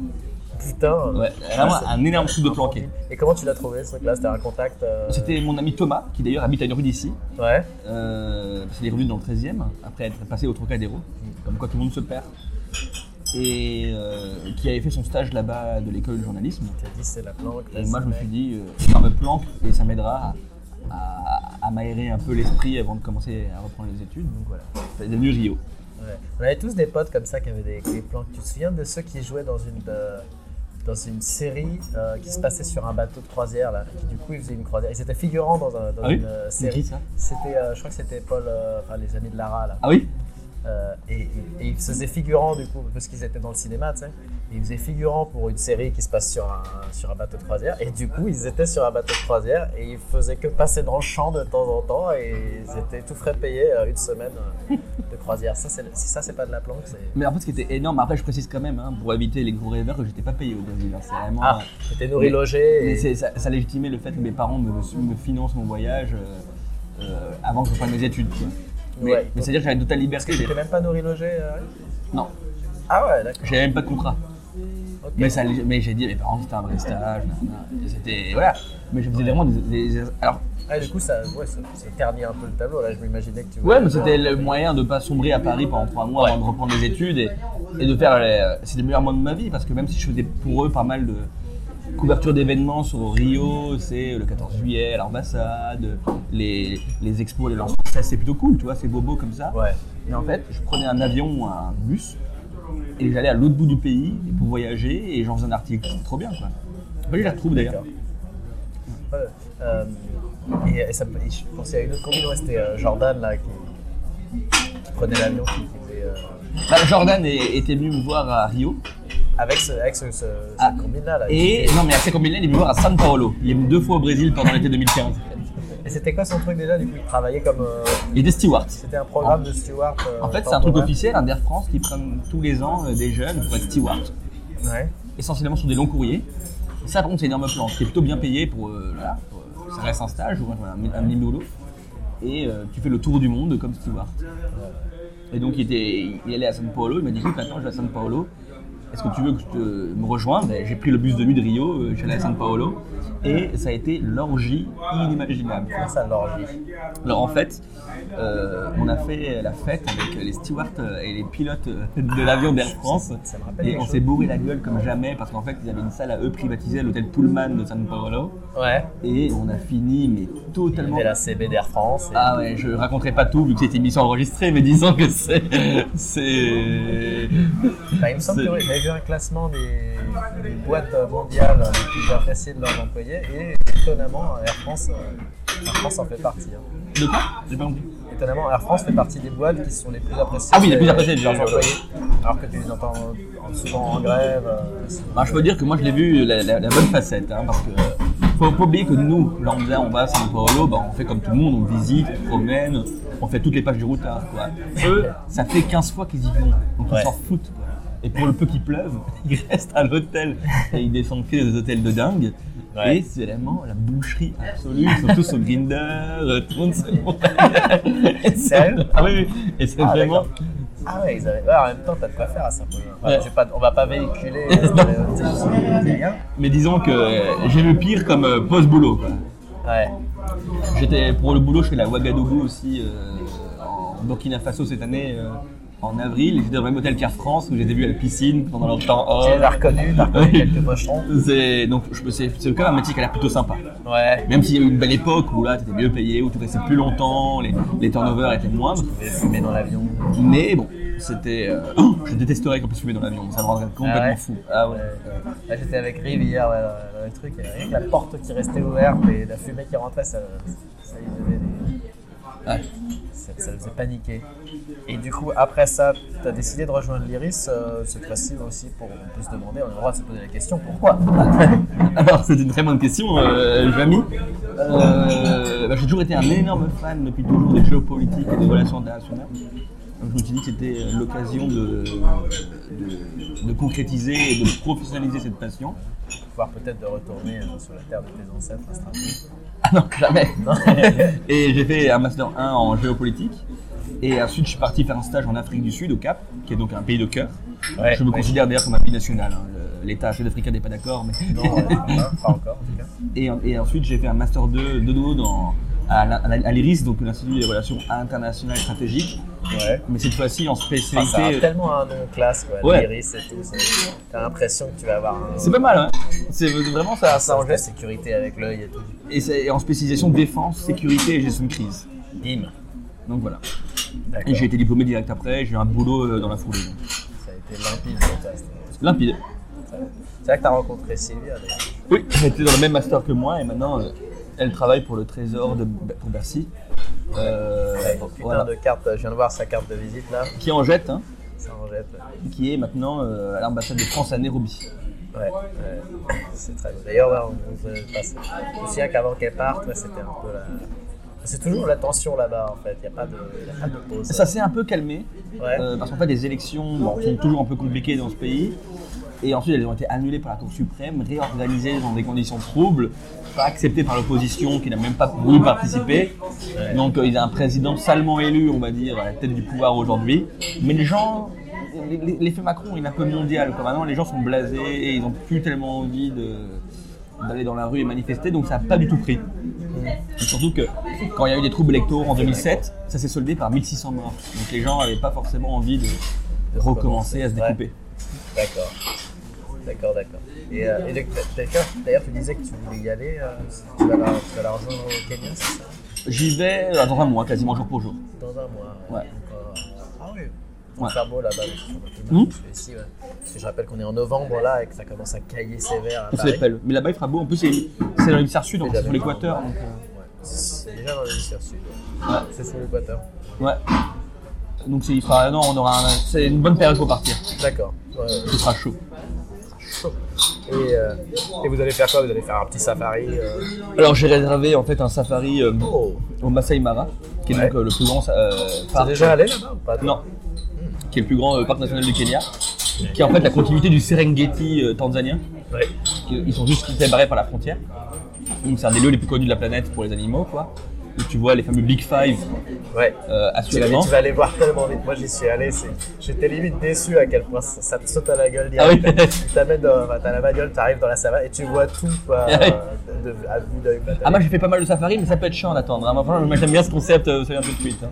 Putain. Ouais, vraiment c'est- un énorme truc de planqué. Et comment tu l'as trouvé ce truc-là? C'était un contact euh, C'était mon ami Thomas, qui d'ailleurs habite à une rue d'ici. Ouais. Euh, parce qu'il est revenu dans le 13e, après être passé au Trocadéro. Comme quoi tout le monde se perd. Et euh, qui avait fait son stage là-bas de l'école de journalisme. Tu as dit c'est la planque. Et moi, je me suis dit, euh, ça me planque et ça m'aidera à, à- à m'aérer un peu l'esprit avant de commencer à reprendre les études. Donc voilà, c'est devenu Rio. Ouais. On avait tous des potes comme ça qui avaient des, des planques. Tu te souviens de ceux qui jouaient dans une, euh, dans une série euh, qui se passait sur un bateau de croisière là, du coup ils faisaient une croisière. Ils étaient figurants dans, un, dans Ah une euh, C'est série. C'était, euh, je crois que c'était Paul, euh, enfin les amis de Lara là. Ah oui et, et- et ils se faisaient figurants du coup parce qu'ils étaient dans le cinéma, tu sais. Ils faisaient figurants pour une série qui se passe sur un, sur un bateau de croisière. Et du coup, ils étaient sur un bateau de croisière et ils faisaient que passer dans le champ de temps en temps et ils étaient tout frais payés euh, une semaine euh, de croisière. Ça, c'est, si ça, c'est pas de la planque, c'est. Mais en fait, ce qui était énorme, après je précise quand même, hein, pour éviter les gros rêveurs, que j'étais pas payé au Brésil. hein. C'est vraiment. Ah, t'étais nourri, Mais- logé. Mais Et... c'est- ça, ça légitimait le fait que mes parents me, me financent mon voyage euh, euh, avant que je reprenne mes études. quoi. Mais, Ouais. mais c'est-à-dire que j'avais une totale liberté. T'étais même pas nourri, logé euh, Non, Ah ouais, d'accord. j'avais même pas de contrat. Mais, ça, mais j'ai dit à mes parents c'était un vrai stage. C'était. Voilà. Mais je faisais vraiment des. des- alors, Ah, du coup, ça, ouais, ça, ça ternit un peu le tableau. Là, je m'imaginais que tu. Ouais, mais c'était le moyen de pas sombrer à Paris pendant trois mois avant de reprendre les études et, et de faire. les- C'était le meilleur mois de ma vie parce que même si je faisais pour eux pas mal de couverture d'événements sur Rio, c'est le 14 juillet, l'ambassade, les, les expos, les françaises, c'est plutôt cool, tu vois, c'est bobo comme ça. Ouais. Mais en fait, je prenais un avion ou un bus et j'allais à l'autre bout du pays pour voyager et j'en faisais un article. Trop bien, quoi. Bah, je la retrouve d'ailleurs. Ouais, euh, et, et ça, et je pensais à une autre combine, ouais, c'était euh, Jordan là qui, qui prenait l'avion, qui, faisait, euh, Bah, Jordan est- était venu me voir à Rio. avec ce, avec ce, ce, Ah, cette combine là. là, Et qui- non, mais à ces combines-là, il est venu me voir à San Paolo. Il est venu deux fois au Brésil pendant l'été 2015. Et c'était quoi son truc déjà Du coup, il travaillait comme. euh, Il était steward. c'était un programme de steward. euh, En fait, c'est un truc officiel, un d'Air France qui prennent tous les ans euh, des jeunes pour être steward, Ouais. essentiellement sur des longs courriers. Et ça, par contre, c'est énorme plan, est plutôt bien payé pour, euh, voilà, pour, euh, ça reste un stage ou un, un mini boulot. Et tu fais le tour du monde comme steward. Et donc il, était, il allait à San Paulo, il m'a dit écoute maintenant je vais à San Paulo, est-ce que tu veux que je te, me rejoigne Et J'ai pris le bus de nuit de Rio, euh, suis allé à San Paulo, et ça a été l'orgie inimaginable. Comment ça, l'orgie Alors en fait, euh, on a fait la fête avec les stewards euh, et les pilotes euh, de l'avion d'Air France. Ça Et on s'est bourré la gueule comme jamais parce qu'en fait ils avaient une salle à eux privatisée à l'hôtel Pullman de San Paulo. Ouais. Et on a fini mais totalement... C'était la CB d'Air France. et- Ah ouais, je raconterai pas tout vu que c'était une émission enregistrée, mais disons que c'est... c'est... Bah, il me semble que j'avais vu un classement des, des boîtes mondiales les plus appréciées de leurs employés et étonnamment Air France, Air France en fait partie. hein. De quoi? J'ai pas compris. Étonnamment Air France fait partie des boîtes qui sont les plus appréciées. Ah oui, les plus appréciées de des employés. Alors que tu les entends souvent en grève. euh, Bah, je peux dire que moi je l'ai vu la, la- la bonne facette, hein, parce que euh, faut pas oublier que nous, lambda, on va à San Paulo, bah, on fait comme tout le monde, on visite, on promène, on fait toutes les pages du routard. Quoi. Eux, ça fait 15 fois qu'ils y vont, donc Ouais. ils s'en foutent. Quoi. Et pour le peu qu'il pleuve, ils restent à l'hôtel et ils descendent que des hôtels de dingue. Ouais. Et c'est vraiment la boucherie absolue, tous sur Grinder, euh, tout le monde se Et c'est- Sérieux Ah oui, oui. Et c'est Ah, vraiment. Ah ouais, ils avaient... ouais, en même temps, t'as de quoi faire à Saint-Paul. Ouais. pas... On va pas véhiculer euh, rien. Mais disons que j'ai le pire comme euh, post-boulot. Ouais. J'étais pour le boulot, je fais la Ouagadougou aussi euh, en Burkina Faso cette année euh, en avril. J'étais dans le même hôtel qu'Air France où j'étais vu à la piscine pendant leur temps hors. Tu les as reconnus, t'as reconnu quelques pocherons. C'est donc je me- c'est c'est quand même un métier qui a l'air plutôt sympa. Ouais. Même s'il y a eu une belle époque où là t'étais mieux payé, où tu restais plus longtemps, les, les turnovers étaient moindres. Tu fumer dans l'avion. Mais bon, c'était. euh, oh, je détesterais qu'on puisse fumer dans l'avion, ça me rendrait complètement Ah ouais fou. Ah ouais. Là, j'étais avec Rive hier ouais, dans, le truc, et rien que la porte qui restait ouverte et la fumée qui rentrait, ça, ça donnait des... Ouais. Ça, ça faisait paniquer. Et du coup, après ça, tu as décidé de rejoindre l'Iris, euh, cette fois-ci aussi pour on peut se demander, on a le droit de se poser la question, pourquoi Alors, c'est une très bonne question, euh, Jamy. Euh, bah, j'ai toujours été un énorme fan depuis toujours des géopolitiques et des relations internationales. Donc, je me suis dit que c'était euh, l'occasion de, de, de concrétiser et de professionnaliser cette passion. Voire peut-être de retourner euh, sur la terre de tes ancêtres à Strasbourg. Ah non, jamais Et j'ai fait un Master 1 en géopolitique. Et ensuite, je suis parti faire un stage en Afrique du Sud, au Cap, qui est donc un pays de cœur. Ouais, je me ouais. considère d'ailleurs comme un pays national. hein. L'État sud-africain n'est pas d'accord, mais. Non, ouais, pas encore en tout cas. Et, et ensuite, j'ai fait un Master 2 de dos dans, à, l'IRIS, donc l'Institut des relations internationales et stratégiques. Ouais. Mais cette fois-ci en Enfin, ça a spécialité. tellement un nom classe, quoi. Ouais. L'Iris et tout. T'as l'impression que tu vas avoir un, c'est pas mal, hein C'est vraiment ça. ça de sécurité avec l'œil et tout. et en spécialisation défense, sécurité et gestion de crise. Bim. Donc voilà. Et j'ai été diplômé direct après, j'ai eu un boulot euh, dans la foulée. Ça a été limpide c'était- Limpide. C'est vrai que t'as rencontré Sylvia d'ailleurs. Oui, elle était dans le même master que moi et maintenant euh, elle travaille pour le trésor de pour Bercy. Euh, Ouais, putain voilà. de carte, je viens de voir sa carte de visite là. Qui en jette, hein, Ça en jette. qui est maintenant euh, à l'ambassade de France à Nairobi. Ouais, ouais. c'est très beau. D'ailleurs, ouais, on, on se passe. Je me souviens qu'avant qu'elle parte, ouais, c'était un peu la. C'est toujours la tension là-bas en fait, il n'y a, pas de- y a pas de pause. Ça s'est un peu calmé euh, parce qu'en fait les élections bon, sont toujours un peu compliquées dans ce pays. Et ensuite, elles ont été annulées par la Cour suprême, réorganisées dans des conditions troubles, pas acceptées par l'opposition qui n'a même pas voulu participer. Donc, euh, il y a un président salement élu, on va dire, à la tête du pouvoir aujourd'hui. Mais les gens, l'effet Macron, il est un peu mondial. Maintenant, les gens sont blasés et ils n'ont plus tellement envie d'aller dans la rue et manifester, donc ça n'a pas du tout pris. Surtout que quand il y a eu des troubles électoraux en 2007, ça s'est soldé par 1600 morts. Donc les gens n'avaient pas forcément envie de recommencer à se découper. D'accord. D'accord, d'accord. Et, euh, et d'ailleurs, d'ailleurs, tu disais que tu voulais y aller, euh, tu, vas la, tu vas la rejoindre au Kenya, c'est ça? J'y vais euh, dans un mois, quasiment jour pour jour. Dans un mois. Ouais. Donc, euh, ah oui. Il Ouais. faire beau là-bas. sur. Hmm ici, ouais. Parce que je rappelle qu'on est en novembre là et que ça commence à cailler sévère à Paris. Mais là-bas, il fera beau. En plus, c'est dans l'hémisphère sud, donc c'est sur l'équateur. C'est déjà dans l'hémisphère sud. C'est sous l'équateur. Ouais. Donc il fera. Non, on aura. un- C'est une bonne période pour partir. D'accord. Ouais, ouais. Il fera chaud. Et, euh, et vous allez faire quoi? Vous allez faire un petit safari euh, Alors j'ai réservé en fait un safari euh, Oh au Masai Mara, qui est Ouais. donc le plus grand parc. déjà allé là-bas ou pas? Non. Qui est le plus grand parc national du Kenya, qui est en fait la continuité du Serengeti tanzanien. Ouais. Ils sont juste séparés par la frontière. Donc, C'est un des lieux les plus connus de la planète pour les animaux, quoi. Où tu vois les fameux Big Five Ouais. euh, Tu vas, actuellement. tu vas aller voir tellement vite. Moi, j'y suis allé. J'étais limite déçu à quel point ça, ça te saute à la gueule Ah oui. Tu t'amènes dans enfin, t'as la bagnole, t'arrives dans la savane et tu vois tout Ah euh, de, à vue d'œil. Ah, moi j'ai fait pas mal de safari, mais ça peut être chiant d'attendre. hein. Moi, franchement, moi, j'aime bien ce concept, euh, ça vient tout de suite. hein.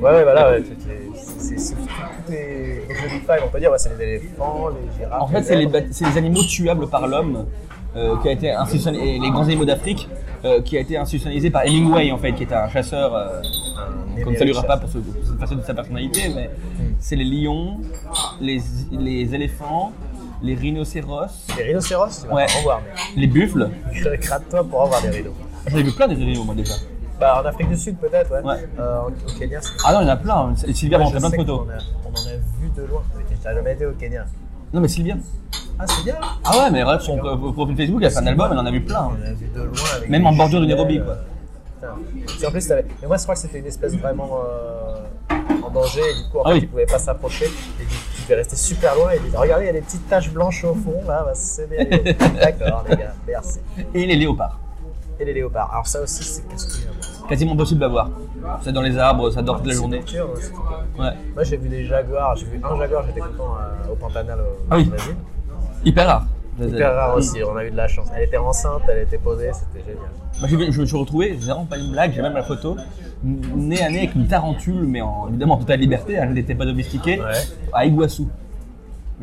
Ouais, ouais, voilà. Ouais, c'est- c'est- c'est- tout est- Donc, le Big Five, on peut dire, ouais, c'est les éléphants, les girafes. En fait, c'est les, les animaux tuables par l'homme, qui a été institutionnalisé, les grands animaux d'Afrique, euh, qui a été institutionnalisé par Hemingway, en fait, qui était un chasseur, euh, qu'on ne saluera pas pour, ce, pour cette façon de sa personnalité, mais c'est les lions, les, les éléphants, les rhinocéros, Les rhinocéros, tu vas Ouais. en voir, mais les buffles. gratte-toi pour en voir des rhinos. J'en ai vu plein des rhinos, moi déjà. Bah, en Afrique du Sud, peut-être, ouais. Ouais. Euh, au Kenya. Ah non, il y en a plein. Sylvia Ouais, je montré plein de photos. a- On en a vu de loin. J'ai jamais été au Kenya. Non, mais Sylvia. Ah, c'est bien. Ah ouais, mais regarde son pro- profil Facebook, elle a fait un album, elle en a vu plein. On a vu de loin. Avec Même des en bordure du jumelles, Nairobi, quoi. putain. Puis en plus, t'avais- mais moi, je crois que c'était une espèce vraiment euh, en danger. Et du coup, en Ah fait, oui. ils pouvaient pas s'approcher. Et du coup, tu devais rester super loin. Et dire, regardez, il y a des petites taches blanches au fond. Là, bah, c'est des. D'accord, les gars. Merci. Et les léopards. Et les léopards. Alors, ça aussi, c'est casse-couille. hein. Quasiment impossible à voir. C'est dans les arbres, ça dort toute la journée. hein, Ouais. Moi, j'ai vu des jaguars. J'ai vu un jaguar, j'étais content euh, au Pantanal au Ah oui. Brésil. Hyper rare. Hyper rare aussi, on a eu de la chance. Elle était enceinte, elle était posée, c'était génial. Moi, je me suis retrouvé, c'est vraiment pas une blague, j'ai même la photo, nez à nez avec une tarentule, mais en, évidemment en totale liberté, elle n'était pas domestiquée, Ouais. à Iguassou.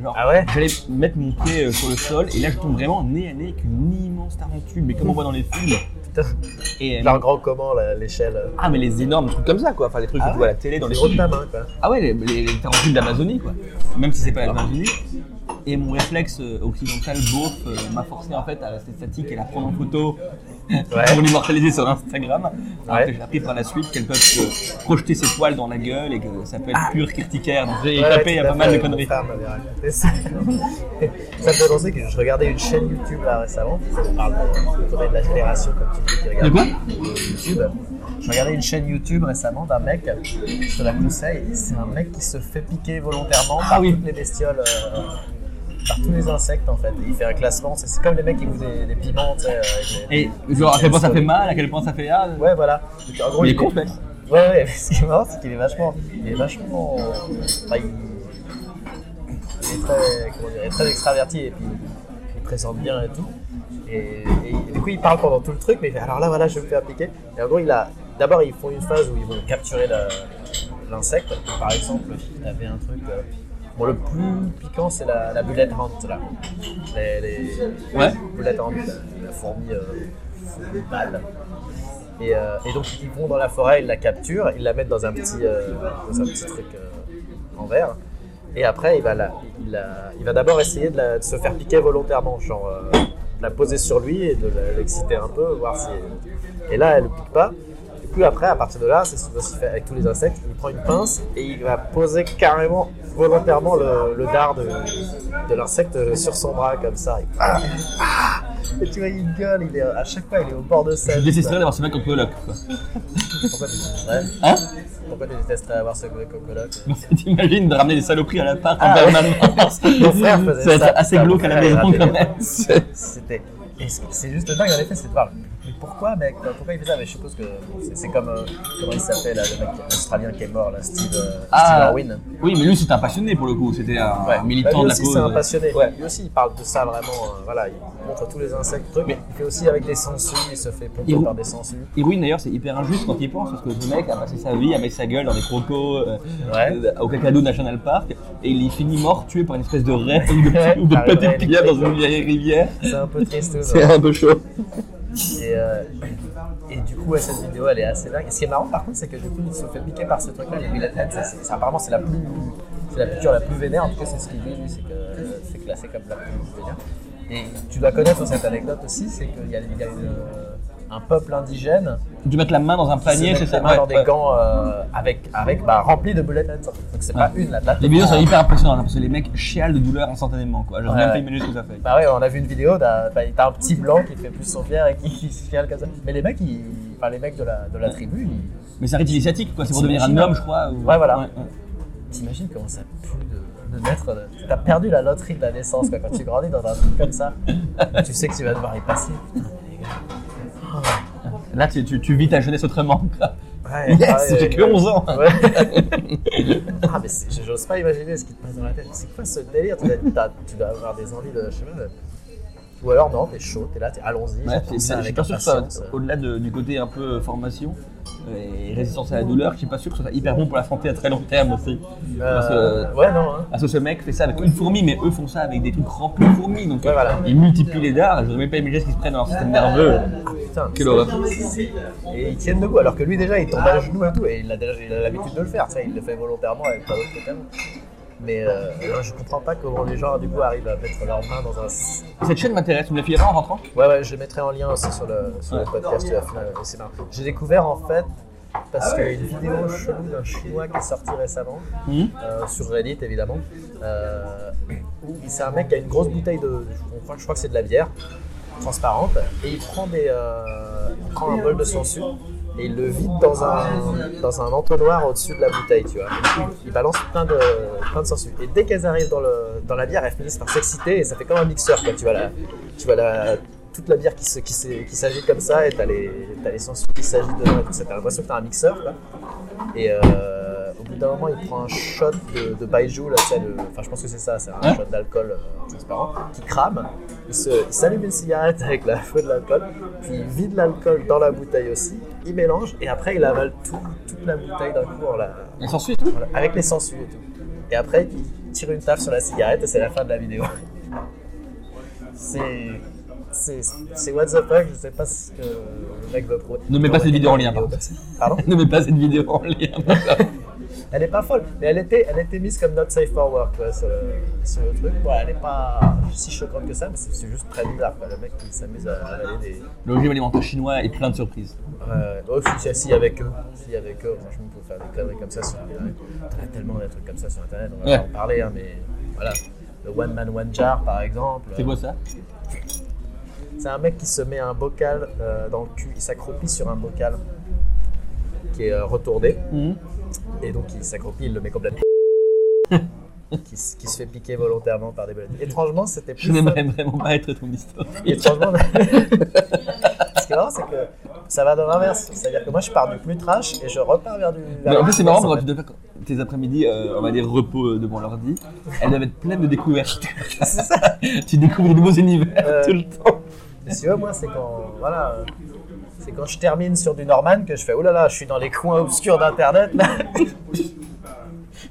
Genre, Ah ouais j'allais mettre mon pied euh, sur le sol, et là je tombe vraiment nez à nez avec une immense tarentule, mais comme on voit dans les films. Putain, Et, euh, genre grand comment là, l'échelle euh, ah, mais les énormes trucs comme ça, quoi. Enfin, les trucs Ah que tu vois à la ouais télé, dans les films. ta main quoi. Ah ouais, les, les, les tarentules d'Amazonie, quoi. Même si c'est pas l'Amazonie. Et mon réflexe euh, occidental beauf euh, m'a forcé en fait à rester statique et la prendre en photo pour l'immortaliser sur Instagram. Alors Ouais. que j'ai appris par la suite qu'elles peuvent se projeter ses poils dans la gueule et que ça peut être pur urticaire. Donc j'ai Ouais, échappé tout à pas mal de conneries. ça. me fait penser que je regardais une chaîne YouTube là récemment. Ça parle de, de la génération comme tu dis qui regarde YouTube. Je regardais une chaîne YouTube récemment d'un mec, je te la conseille, c'est un mec qui se fait piquer volontairement par Ah oui. toutes les bestioles, euh, par tous les insectes en fait. Et il fait un classement, c'est comme les mecs qui goûtent des, des piments, tu sais. les- Et genre à quel point ça fait mal, à quel point ça fait ah. Ouais, voilà. Donc, en gros, Il est con, mec. Ouais, ouais, mais ce qui est marrant, c'est qu'il est vachement. Il est vachement. Enfin, il, il est très, comment dire, il est très extraverti et puis il présente bien et tout. Et, et du coup, il parle pendant tout le truc, mais il fait alors là, voilà, je vais me faire piquer. Et en gros, il a. D'abord, ils font une phase où ils vont capturer l'insecte. Par exemple, il avait un truc. euh, Bon, le plus piquant, c'est la, la bullet hunt, là. Les, les Ouais. bullet hunt, la, la fourmi, euh, fourmi. Et, euh, et donc ils vont dans la forêt, ils la capturent, ils la mettent dans un petit, dans un petit truc en verre. Et après, il va, la, il, la- il va d'abord essayer de, la- de se faire piquer volontairement, genre de la poser sur lui et de l'exciter un peu, voir si. Et là, elle ne pique pas. Puis après, à partir de là, c'est ce qu'il fait avec tous les insectes. Il prend une pince et il va poser carrément, volontairement, le, le dard de, de l'insecte sur son bras, comme ça. Et, ah, ah et tu vois, il gueule, il est, à chaque fois, il est au bord de Je scène. détesterais d'avoir ce mec en coloc. Quoi. Pourquoi tu détesterais Hein Pourquoi tu détesterais avoir ce cocoloc T'imagines de ramener des saloperies à l'appart en Ah, ouais. permanence Mon frère faisait Ça va ça. être assez glauque à la maison quand même. C'était. C'est juste dingue en effet, c'est de voir. Mais pourquoi, mec Pourquoi il fait ça Mais je suppose que c'est- comme. euh, comment il s'appelle, le mec australien qui est mort, là, Steve, euh, Ah. Steve Irwin. Oui, mais lui c'était un passionné pour le coup, c'était un Ouais. militant Bah, lui de la aussi, cause. c'est un passionné. Ouais. Lui aussi, il parle de ça vraiment. euh, voilà, il montre tous les insectes, trucs. Mais il fait aussi avec des sangsues, il se fait pomper par des sangsues. Irwin d'ailleurs c'est hyper injuste quand il pense parce que ce mec a passé sa vie à mettre sa gueule dans des crocos euh, Ouais. au Kakadu National Park et il est fini mort tué par une espèce de raie ou de, ou de petite dans une vieille rivière. C'est un peu triste. C'est un peu chaud. Et, euh, et du coup, cette vidéo, elle est assez dingue. Ce qui est marrant, par contre, c'est que du coup, il se fait piquer par ce truc-là, les apparemment, c'est la plus, c'est la piqûre la plus vénère. En tout cas, c'est ce qu'il dit, lui, c'est que c'est classé comme la plus vénère. Et tu dois connaître cette anecdote aussi, c'est qu'il y a, il y a une, un peuple indigène Tu mettre la main dans un panier, c'est ça mains ouais, dans des gants euh, avec, avec bah, remplis de bullet heads. Donc c'est pas une là. là Les vidéos sont hyper impressionnantes hein, parce que les mecs chialent de douleur instantanément quoi. Ouais, même pas imaginer ce que ça fait. Bah ouais, on a vu une vidéo, t'as bah, t'as un petit blanc qui fait plus son fier et qui, qui se fiale comme ça. Mais les mecs, ils, enfin, les mecs de la, de la tribu, ils, Mais c'est un rite initiatique quoi, c'est pour devenir un homme je crois. ou- Ouais, voilà. T'imagines comment ça pue de, de naître de- T'as perdu la loterie de la naissance quoi, quand tu grandis dans un truc comme ça. tu sais que tu vas devoir y passer. Putain, les gars. Là, tu, tu, tu vis ta jeunesse autrement. Ouais, Yes, ouais, j'ai que ouais. 11 ans. Ouais. ah, mais j'ose pas imaginer ce qui te passe dans la tête. C'est quoi ce délire? Tu dois, tu dois avoir des envies de. Je sais pas. de- Ou alors, non, t'es chaud, t'es là, t'es allons-y. Ouais, je suis pas sûr que ça, au-delà de- du côté un peu formation et résistance à la douleur, je suis pas sûr que ce soit hyper bon pour la santé à très long terme aussi. Parce Euh, que- Ouais, non. Hein. Parce que ce mec fait ça avec une fourmi, mais eux font ça avec des trucs remplis de fourmis. Donc Ouais, voilà. ils multiplient les dards. Je ne même pas imaginer ce qui se prennent dans leur système nerveux. Putain, Quelle horreur. Et ils tiennent debout, alors que lui déjà il tombe à genoux et tout, et il a l'habitude de le faire, sais, il le fait volontairement avec pas d'autre trucs avant. Mais euh, je comprends pas comment les gens du coup arrivent à mettre leurs mains dans un. Cette chaîne m'intéresse. Tu me la fileras en rentrant Ouais, ouais, je le mettrai en lien aussi sur le, sur le Ouais. podcast. finir, et c'est marrant. J'ai découvert en fait, parce qu'il y a une vidéo chelou d'un chinois qui est sorti récemment, Mhm. euh, sur Reddit évidemment, euh, où c'est un mec qui a une grosse bouteille de. Je crois, je crois que c'est de la bière transparente, et il prend, des, euh, il prend un bol de sangsue. Et il le vide dans un, dans un entonnoir au-dessus de la bouteille, tu vois. Il balance plein de, plein de. Et dès qu'elles arrivent dans, le, dans la bière, elles finissent par s'exciter et ça fait comme un mixeur, quoi. Tu vois, la, tu vois la, toute la bière qui, s'agite comme ça et t'as les, t'as les sangsues qui s'agitent dedans et tout ça. T'as l'impression que t'as un mixeur, euh, au bout d'un moment, il prend un shot de, de Baiju, là, le- enfin, je pense que c'est ça, c'est un shot d'alcool euh, transparent, qui crame. Il, se, il s'allume une cigarette avec la feu de l'alcool, puis il vide l'alcool dans la bouteille aussi, il mélange, et après, il avale tout, toute la bouteille d'un coup, en la, suit et tout voilà, avec les sangsues et tout. Et après, il tire une taf sur la cigarette et c'est la fin de la vidéo. C'est. C'est c'est what the fuck, je sais pas ce que le mec veut prouver. Ne mets pas cette vidéo en lien, par Pardon Ne mets pas cette vidéo en lien. Elle est pas folle, mais elle était, elle était mise comme not safe for work quoi, sur, le, sur le truc. Bon, elle est pas si choquante que ça, mais c'est juste très bizarre. Quoi. Le mec qui s'amuse à avaler des. Le régime alimentaire chinois est plein de surprises. Ouais, oh, si, si, avec eux, si avec eux, franchement, peut faire des conneries comme ça sur Internet. On a tellement de trucs comme ça sur Internet, on va Ouais. pas en parler, hein, mais voilà. Le One Man One Jar, par exemple. C'est quoi ça C'est un mec qui se met un bocal euh, dans le cul, il s'accroupit sur un bocal qui est euh, retourné, Mhm. Et donc il s'accroupit, il le met complètement. qui, se fait piquer volontairement par des belettes. Étrangement, c'était plus. Je n'aimerais vraiment pas être ton histoire. Étrangement. Ce qui est marrant, c'est que ça va dans l'inverse. C'est-à-dire que moi, je pars du plus trash et je repars vers du. Mais en plus, c'est marrant tu dois faire tes après-midi, euh, on va dire repos euh, devant l'ordi, elles doivent être pleines de découvertes. tu découvres de nouveaux univers Euh, tout le temps. Mais si moi, c'est quand. Voilà. euh, C'est quand je termine sur du Norman que je fais Oh là là, je suis dans les coins obscurs d'Internet là.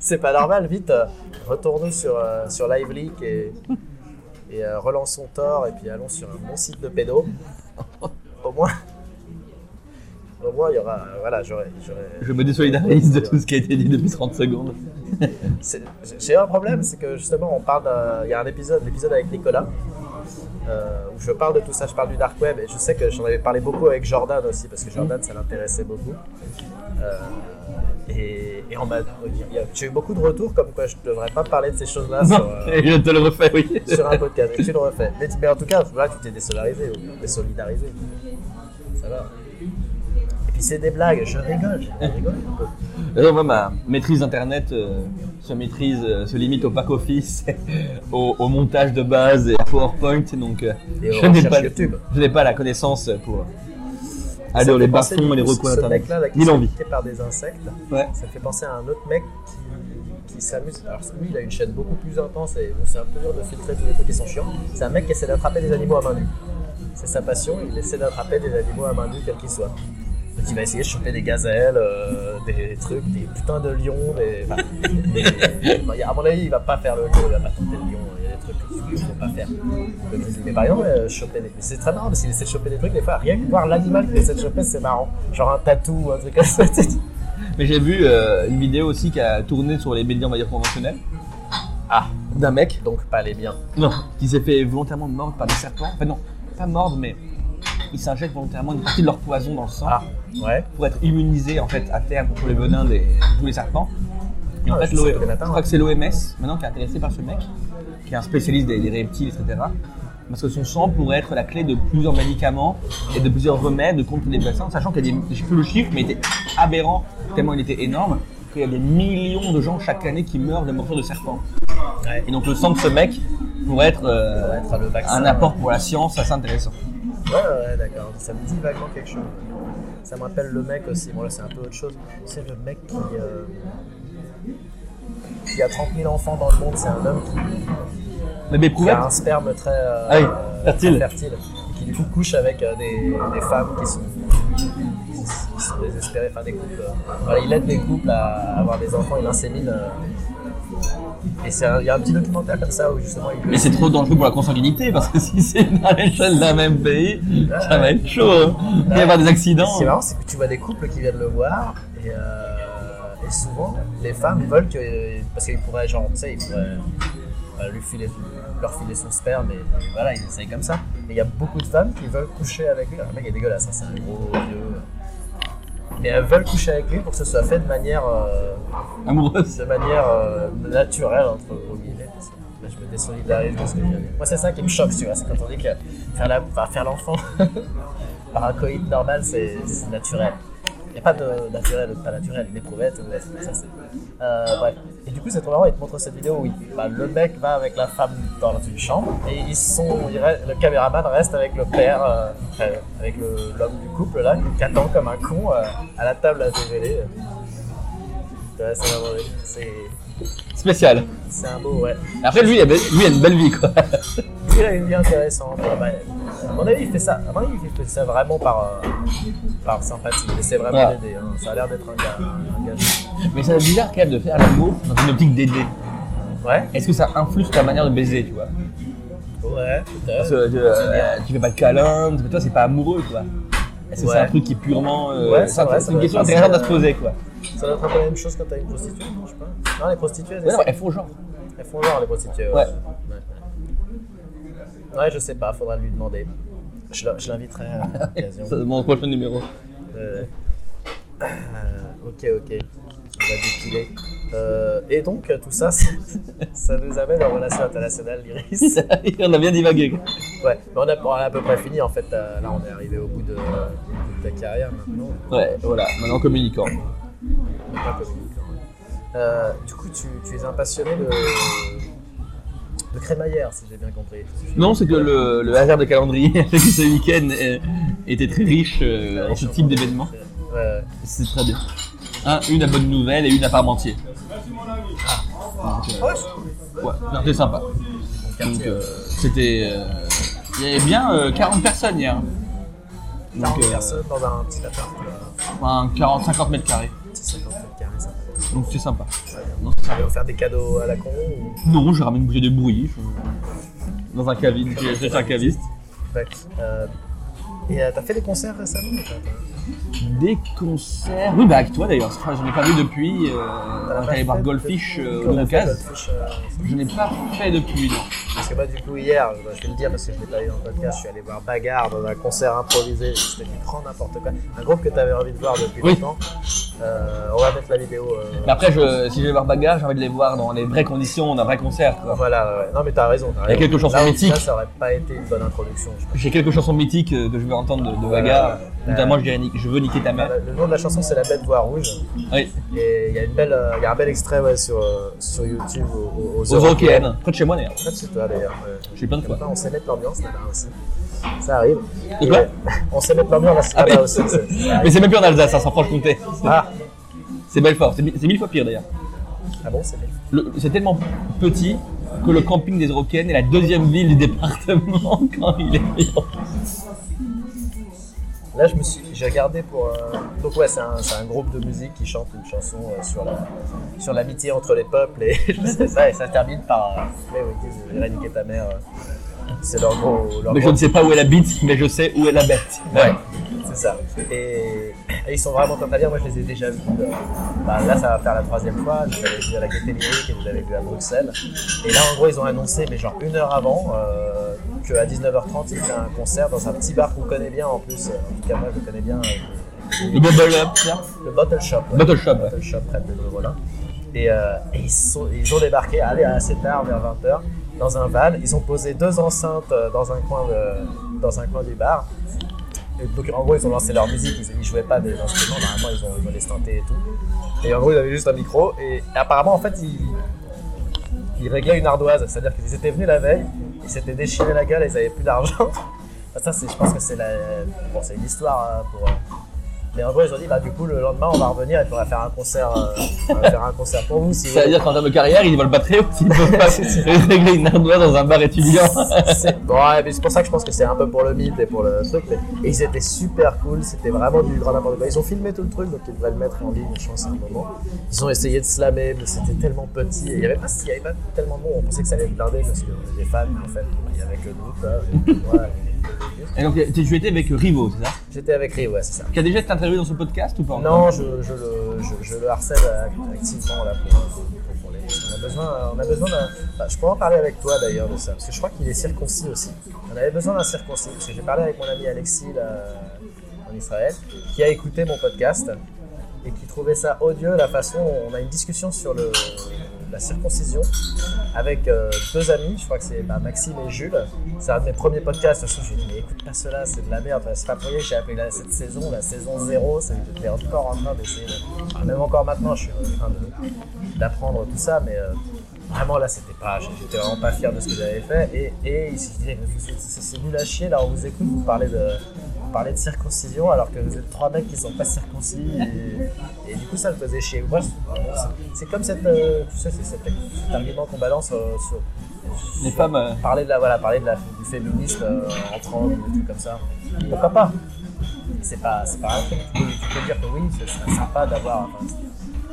c'est pas normal, vite, euh, retournons sur, euh, sur LiveLeak et, et euh, relançons Tor et puis allons sur un bon site de pédo. Au moins. Au moins, il y aura. Voilà, j'aurais. j'aurais- Je me désolidarise de tout ce qui a été dit depuis 30 secondes. C'est- J'ai un problème, c'est que justement, on parle d'un- Il y a un épisode, l'épisode avec Nicolas, euh, où je parle de tout ça, je parle du dark web, et je sais que j'en avais parlé beaucoup avec Jordan aussi, parce que Jordan, ça l'intéressait beaucoup. Euh, et, et on m'a, j'ai eu beaucoup de retours comme quoi je ne devrais pas parler de ces choses-là sur, euh, je te le refais, oui. sur un podcast. Et tu le refais. Mais, mais en tout cas, voilà, tu t'es désolidarisé, ou désolidarisé. Ça va. C'est des blagues, je rigole, je rigole un peu. Non, moi, ma maîtrise d'internet euh, se maîtrise, euh, se limite au pack office, au, au montage de base et à PowerPoint. Donc, euh, Et je n'ai pas, YouTube. je n'ai pas la connaissance pour aller dans les bas-fonds et les recoins ce d'internet. mec-là, là, qui piquer par des insectes, Ouais. ça me fait penser à un autre mec qui, qui s'amuse. Alors lui, il a une chaîne beaucoup plus intense et c'est un peu dur de filtrer tous les trucs qui sont chiants. C'est un mec qui essaie d'attraper des animaux à main nue. C'est sa passion, il essaie d'attraper des animaux à main nue, quels qu'ils soient. Donc il va essayer de choper des gazelles, euh, des trucs, des putains de lions, des. enfin, des- à mon avis, il va pas faire le lion, il va pas tenter le lion, il y a des trucs qu'il faut pas faire. Grizzly. Mais par exemple, euh, choper des. C'est très marrant parce qu'il essaie de choper des trucs, des fois, rien que voir l'animal qu'il essaie de choper, c'est marrant. Genre un tatou ou un truc comme ça. Mais j'ai vu euh, une vidéo aussi qui a tourné sur les médias, on va dire, conventionnels. Ah, D'un mec donc pas les biens. Non. Qui s'est fait volontairement mordre par des serpents. Enfin non, pas mordre, mais ils s'injectent volontairement une partie de leur poison dans le sang Ah, ouais. pour être immunisés en fait à terme contre les venins des tous les serpents. Et en Ah, fait, je crois que c'est l'OMS maintenant qui est intéressé par ce mec, qui est un spécialiste des, des reptiles, etc. Parce que son sang pourrait être la clé de plusieurs médicaments et de plusieurs remèdes contre les vaccins, sachant qu'il y a des, je sais plus le chiffre, mais il était aberrant tellement il était énorme qu'il y a des millions de gens chaque année qui meurent de morsures de serpents. Ouais. Et donc le sang de ce mec pourrait être, euh, Ça va être le vaccin. un apport pour la science assez intéressant. Ouais, ouais, d'accord. Ça me dit vaguement quelque chose. Ça me rappelle le mec aussi. Bon, là, c'est un peu autre chose. C'est le mec qui. euh, qui a 30 000 enfants dans le monde. C'est un homme qui, Mais qui Prouvette a un sperme très. euh, Ah oui, fertile. très fertile. Qui, du coup, couche avec euh, des, des femmes qui sont. désespérées, enfin des couples. euh, voilà, il aide des couples à avoir des enfants, il insémine. Et c'est il y a un petit documentaire comme ça où justement il Mais c'est trop dangereux pour la consanguinité parce que si c'est à l'échelle d'un même pays, ça va être chaud. hein. Il va y avoir des Ce accidents. qui est marrant, c'est que tu vois des couples qui viennent le voir et, euh, et souvent les femmes veulent que. Parce qu'ils pourraient, genre, tu sais, ils pourraient euh, lui filer, leur filer son sperme et, voilà, ils essayent comme ça. Et il y a beaucoup de femmes qui veulent coucher avec lui. Alors, le mec est dégueulasse, hein, c'est un gros vieux. Mais elles veulent coucher avec lui pour que ce soit fait de manière, euh, Amoureuse. de manière euh, naturelle, entre guillemets. Là, je me désolidarise de ce que je viens de dire. Moi, c'est ça qui me choque, tu vois, c'est quand on dit que faire l'enfant par un coït normal, c'est naturel. N'y a pas de naturel pas naturel, une éprouvette, ou ça. Euh, bref. Et du coup, c'est trop marrant, il te montre cette vidéo où bah, le mec va avec la femme dans une chambre et ils sont, le caméraman reste avec le père, euh, euh, avec l'homme du couple là, qui attend comme un con euh, à la table à. Ouais, c'est vraiment- c'est- Spécial. c'est un beau, ouais. Après, lui, il a, be- lui, il a une belle vie, quoi. Lui, il a une vie intéressante. Ah bah, à mon avis, il fait ça. À mon avis, il fait ça vraiment par, euh, par sympathie. Il essaie vraiment d'aider. hein. Ça a l'air d'être un gars. Un gars Mais c'est bizarre quand même de faire l'amour dans une optique d'aider. Ouais, Est-ce que ça influe sur ta manière de baiser, tu vois? Ouais, Parce peut-être. que euh, tu fais pas de câlin, toi, c'est pas amoureux, quoi. Est-ce que c'est un truc qui est purement. euh, Ouais, c'est ça, vrai, c'est une doit question être intéressante à assez, se poser, quoi. Ça doit être un peu la même chose quand t'as une prostituée, non, je sais pas. Non, les prostituées, non, elles font genre. elles font genre, les prostituées. Ouais. Ouais. Ouais, Ouais, je sais pas, faudra lui demander. Je l'in- je l'inviterai à l'occasion. C'est mon prochain numéro? Euh, euh, ok, ok. On va dépiler. Euh, et donc, tout ça, ça, ça nous amène en relation internationale, l'Iris. On a bien divagué. Ouais, mais on a, on a à peu près fini en fait. euh, Là, on est arrivé au bout de, de ta carrière maintenant. Ouais, voilà, maintenant communiquant. Pas communicant, ouais. Euh, du coup, tu, tu es un passionné de, de crémaillère, si j'ai bien compris. Non, c'est que le, le hasard de calendrier a fait que ce week-end euh, était très riche euh, en ce type d'événement. Ouais. C'est très bien. Un, une à bonne nouvelle et une à Parmentier. Ah. Donc, euh, ouais, c'était sympa. Donc, euh, c'était. euh, il y avait bien euh, 40 personnes hier. 40 Donc, euh, personnes dans un petit appart. euh, enfin, 40, 50 mètres carrés. Donc c'était sympa. Non, Tu vas faire des cadeaux à la con ou... Non, j'ai ramené une bouteille de je- Dans un caviste. J'ai un caviste. Euh, et euh, t'as fait des concerts récemment Des concerts. Oui, bah avec toi d'ailleurs. Enfin, Je n'ai pas vu depuis. T'as on est allé voir Goldfish euh, au Lucas. Goldfish, euh, Je n'ai pas fait depuis, non. Parce que moi, du coup, hier, bah, je vais le dire parce que je l'ai pas eu dans le podcast, je suis allé voir Bagarre dans un concert improvisé. C'était du grand n'importe quoi. Un groupe que tu avais envie de voir depuis longtemps. On va mettre la vidéo. Mais après, si je vais voir Bagarre, j'ai envie de les voir dans les vraies conditions, d'un vrai concert. Voilà, ouais. non mais t'as raison. Il y a quelques chansons mythiques. Ça, ça aurait pas été une bonne introduction. J'ai quelques chansons mythiques que je entendre de, de Bagarre. Ouais. Notamment, je dirais Je veux niquer ta Ah, mère. Le nom de la chanson, c'est La Bête Voix Rouge. Oui, Et il y a, une belle, euh, il y a un bel extrait ouais, sur, euh, sur YouTube aux, aux, aux Européennes. Près de chez moi d'ailleurs. Près de chez toi d'ailleurs. ouais. J'ai plein de fois. Ça, on sait mettre l'ambiance là-bas aussi. Ça arrive. Et, quoi euh, On sait mettre l'ambiance Ah là-bas oui. aussi. ça Mais c'est même plus en Alsace, hein, sans Franche-Comté. Ah, C'est Belfort, c'est mi- c'est mille fois pire d'ailleurs. ah bon, c'est tellement petit que le camping des Européennes est la deuxième ville du département quand il est mis en Là, je me suis, j'ai regardé pour. euh, Donc ouais, c'est un, un groupe de musique qui chante une chanson euh, sur la, sur l'amitié entre les peuples et je sais ça, et ça termine par. Euh, ta mère. C'est leur gros. Leur Mais je ne sais pas où est la bite, mais je sais où est la bête. Ouais, c'est ça. Et, et ils sont vraiment top à dire. Moi, je les ai déjà vus. euh, bah, là, ça va faire la troisième fois. Je les avais vus à la Gaîté Lyrique et je les avais vus à Bruxelles. Et là, en gros, ils ont annoncé, mais genre une heure avant, euh, qu'à 19h30, ils feraient un concert dans un petit bar qu'on connaît bien en plus. Euh, En tout cas, moi, je connais bien. euh, Le Bottle Shop. ouais. Bottle Shop, ouais. Bottle Shop près de. Et, euh, et ils, sont, ils ont débarqué, allez, assez tard, vers 20h, dans un van. Ils ont posé deux enceintes euh, dans un coin, de- dans un coin du bar. Et donc, en gros, ils ont lancé leur musique. Ils, ils jouaient pas des instruments. Normalement, ils ont, ils ont des synthés et tout. Et en gros, ils avaient juste un micro. Et apparemment, en fait, ils, ils réglaient une ardoise. C'est-à-dire qu'ils étaient venus la veille, ils s'étaient déchiré la gueule ils avaient plus d'argent. Ça, je pense que c'est bon, histoire hein, pour. Mais en gros, ils ont dit, bah, du coup, le lendemain, on va revenir et puis on va faire un concert, euh, on va faire un concert pour vous. Si Ça veut dire qu'en termes de carrière, ils veulent pas très haut s'ils peuvent pas régler une ardoise dans un bar étudiant. C'est ouais, mais c'est pour ça que je pense que c'est un peu pour le mythe et pour le truc. mais- Et ils étaient super cool, c'était vraiment du grand n'importe quoi. Ils ont filmé tout le truc, donc ils devraient le mettre en ligne, je pense, à un moment. Ils ont essayé de slammer, mais c'était tellement petit. Et il n'y avait, pas- il y avait pas tellement de monde. On pensait que ça allait être blindé parce qu'on est des fans, en fait, il y avait que nous, et donc, tu étais avec Rivo, c'est ça? J'étais avec Rio, ouais, c'est ça. Qui a déjà été interviewé dans ce podcast ou pas Non, je, je le, je, je le harcèle ac- activement là pour, les- On a besoin, on a besoin d'un. je pourrais en parler avec toi d'ailleurs de ça, parce que je crois qu'il est circoncis aussi. On avait besoin d'un circoncis, parce que j'ai parlé avec mon ami Alexis en Israël, qui a écouté mon podcast et qui trouvait ça odieux la façon. On a une discussion sur le, la circoncision avec euh, deux amis, je crois que c'est bah, Maxime et Jules. C'est un de mes premiers podcasts. Je me suis dit, mais écoute pas cela, c'est de la merde. C'est pas pour j'ai appelé cette saison la saison 0. C'est- J'étais encore en train d'essayer, de- même encore maintenant, je suis en train d'apprendre tout ça, mais euh, vraiment là, c'était pas, j'étais vraiment pas fier de ce que j'avais fait. Et, et il s'est dit, c'est nul à chier, là, on vous écoute, vous parlez de. Vous parlez de circoncision alors que vous êtes trois mecs qui sont pas circoncis et, et du coup ça me faisait chier. Moi, c'est- c'est comme cette, euh, tu sais, c'est cet, cet argument qu'on balance euh, sur, Les femmes. euh, parler de la voilà parler de la, du féminisme euh, en trans des trucs comme ça pourquoi pas? C'est pas c'est pas un truc tu peux, tu peux dire que oui ce serait sympa d'avoir enfin,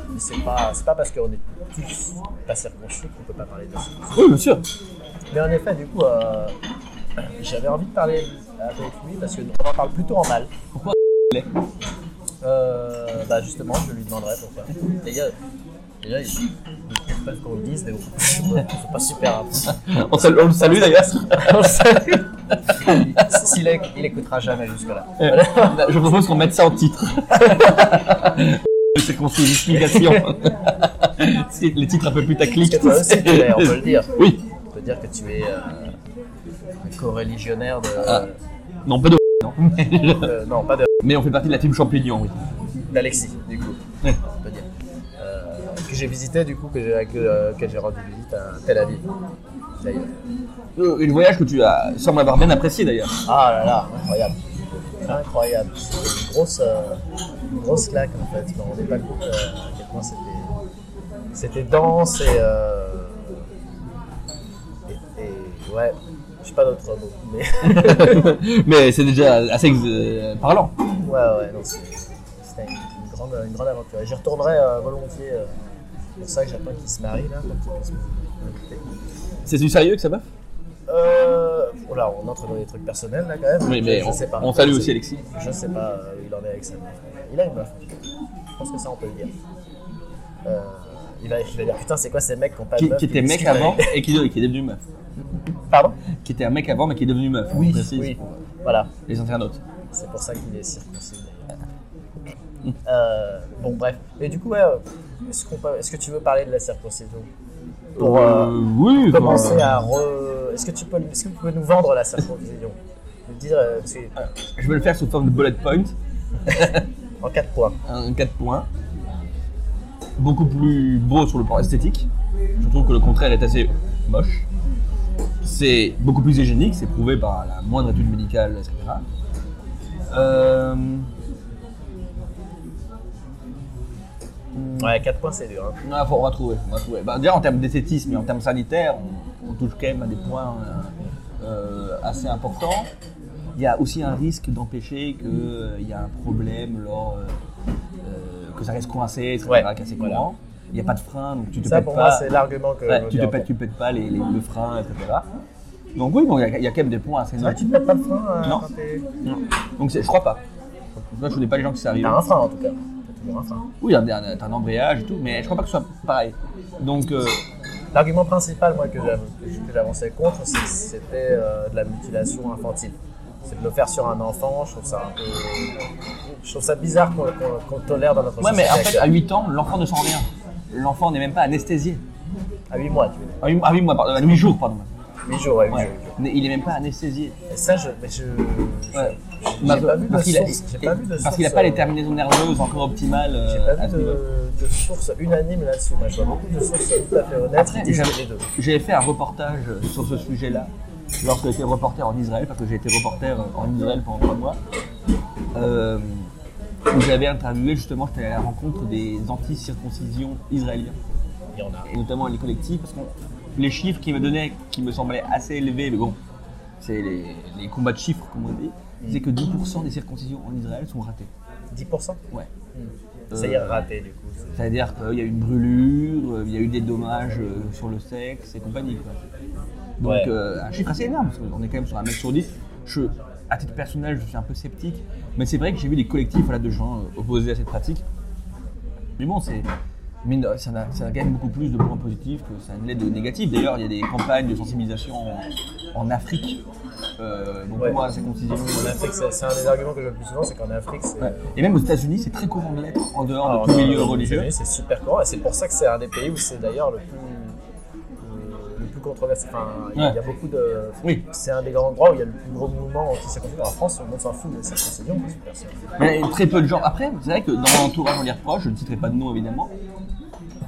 mais c'est pas c'est pas parce qu'on est tous pas circoncis qu'on peut pas parler de ça Oui, bien sûr. mais en effet du coup j'avais envie de parler avec lui parce qu'on en parle plutôt en mal Pourquoi euh, bah justement je lui demanderai pourquoi déjà déjà il faut pas qu'on le dise mais bon c'est pas super On, le salue d'ailleurs. On le salue. Il écoutera jamais jusque-là. Je propose qu'on mette ça en titre. C'est qu'on fait une explication. Les titres un peu putaclic. Que toi aussi, tu l'es, on peut le dire. Oui. On peut dire que tu es euh, co-religionnaire de. Ah. Non, pas de. Non. euh, non, pas de- Mais on fait partie de la team champignon, oui. d'Alexis, du coup. Ouais. On peut dire. Euh, que j'ai visité, du coup, que j'ai que, euh, que j'ai rendu visite à Tel Aviv. D'ailleurs. Euh, Le voyage que tu as semble avoir bien apprécié d'ailleurs. Ah là là, incroyable. Incroyable. C'était une grosse, une grosse claque en fait. Je me rendais pas compte à quel point c'était, c'était dense et, et, et- ouais, je sais pas d'autres mots, mais Mais c'est déjà assez euh, parlant. ouais ouais non c'était une, une grande, une grande aventure. Et J'y retournerai euh, volontiers. euh, c'est pour ça que j'attends qu'il se marie là. C'est du sérieux que ça va? Euh, oh là, on entre dans des trucs personnels là quand même. Oui, mais je, on, je sais pas. on salue aussi Alexis. Je sais pas euh, où il en est avec sa meuf. Il a une meuf. Je pense que ça, on peut le dire. Euh, il, va, il va dire Putain, c'est quoi ces mecs qui ont pas de Qui, meuf qui était Ils mec discutent avant et qui, qui est devenu meuf. Pardon Qui était un mec avant mais qui est devenu meuf. oui. pour Voilà. Les internautes. C'est pour ça qu'il est circoncis d'ailleurs. Euh, bon, bref. Et du coup, ouais, euh, est-ce, que tu veux parler de la circoncision Pour euh, oui. commencer à re... Est-ce que, tu peux, est-ce que nous vendre la circoncision dire Je vais le faire sous forme de bullet point. en quatre points. un 4 points. Beaucoup plus beau sur le plan esthétique. Je trouve que le contraire est assez moche. C'est beaucoup plus hygiénique, c'est prouvé par la moindre étude médicale, etc. Euh, Ouais, 4 points, c'est dur. Hein. faut- on va trouver. On va trouver. Bah, déjà en termes d'esthétisme et en termes sanitaires, on, on touche quand même à des points euh, euh, assez importants. Il y a aussi un risque d'empêcher qu'il y a un problème lors que ça reste coincé, etc. Ouais, assez voilà. Il n'y a pas de frein, donc tu te Ça, pètes pour pas. moi, c'est l'argument que. Ouais, tu te pètes, tu pètes pas les, les- le frein, etc. Donc oui, bon, il y, a- il y a quand même des points assez nobles. tu ne pètes pas le frein euh, Non. Non. Donc je crois pas. Moi, je connais pas les gens qui s'arrivent. T'as un frein en tout cas. T'as toujours un frein. Oui, y a un, t'as un embrayage et tout, mais je crois pas que ce soit pareil. Donc, euh, L'argument principal, moi, que j'av- que j'avançais contre, c'était euh, de la mutilation infantile. C'est de le faire sur un enfant, je trouve ça un peu. Je trouve ça bizarre qu'on qu'on tolère dans notre ouais, mais société. en fait, à actuelle. 8 ans, l'enfant ne sent rien. L'enfant n'est même pas anesthésié. À 8 mois, tu veux dire. À 8, à huit mois, pardon, à 8 jours, pardon. 8 jours, ouais, 8 Ouais. jours. Mais il est même pas anesthésié. Et ça, je. Mais je. je- Ouais. J'ai Parce- pas vu de parce qu'il a- source. J'ai pas vu de parce qu'il n'a pas les euh, terminaisons nerveuses encore optimales. euh, J'ai pas à vu de, de source unanime là-dessus. Moi, je vois beaucoup de sources tout à fait honnêtes les. J'avais fait un reportage sur ce sujet-là lorsque j'étais reporter en Israël, parce que j'ai été reporter en Israël pendant trois mois, euh, où j'avais interviewé justement, j'étais à la rencontre des anti-circoncisions israéliens, Il y en a. et notamment les collectifs, parce que les chiffres qu'ils me donnaient, qui me semblaient assez élevés, mais bon, c'est les, les combats de chiffres, comme on dit, c'est que 10% des circoncisions en Israël sont ratées. 10% Ouais. C'est-à-dire raté du coup. c'est- C'est-à-dire qu'il y a eu une brûlure, euh, il y a eu des dommages euh, sur le sexe et compagnie. quoi. Donc Ouais. euh, un chiffre assez énorme, parce qu'on est quand même sur un mec sur 10. Je, à titre personnel, je suis un peu sceptique, mais c'est vrai que j'ai vu des collectifs voilà, de gens euh, opposés à cette pratique. Mais bon, c'est. Ça a, ça a quand même beaucoup plus de points positifs que ça ne l'est de négatifs. D'ailleurs, il y a des campagnes de sensibilisation en, en Afrique, euh, donc Ouais. pour la circoncision. En Afrique, c'est un des arguments que je le plus souvent, c'est qu'en Afrique. Ouais. Et même aux États-Unis, c'est très courant de l'être en dehors Alors, de tout milieu les religieux. C'est super courant et c'est pour ça que c'est un des pays où c'est d'ailleurs le plus, plus controversé. Enfin, il y a- Ouais. il y a beaucoup de. Oui. C'est un des grands endroits où il y a le plus gros mouvement anti-circoncision. En France, on s'en fout de cette circoncision. Mais très peu de gens. Après, c'est vrai que dans mon entourage, on les reproche, je ne citerai pas de nom évidemment.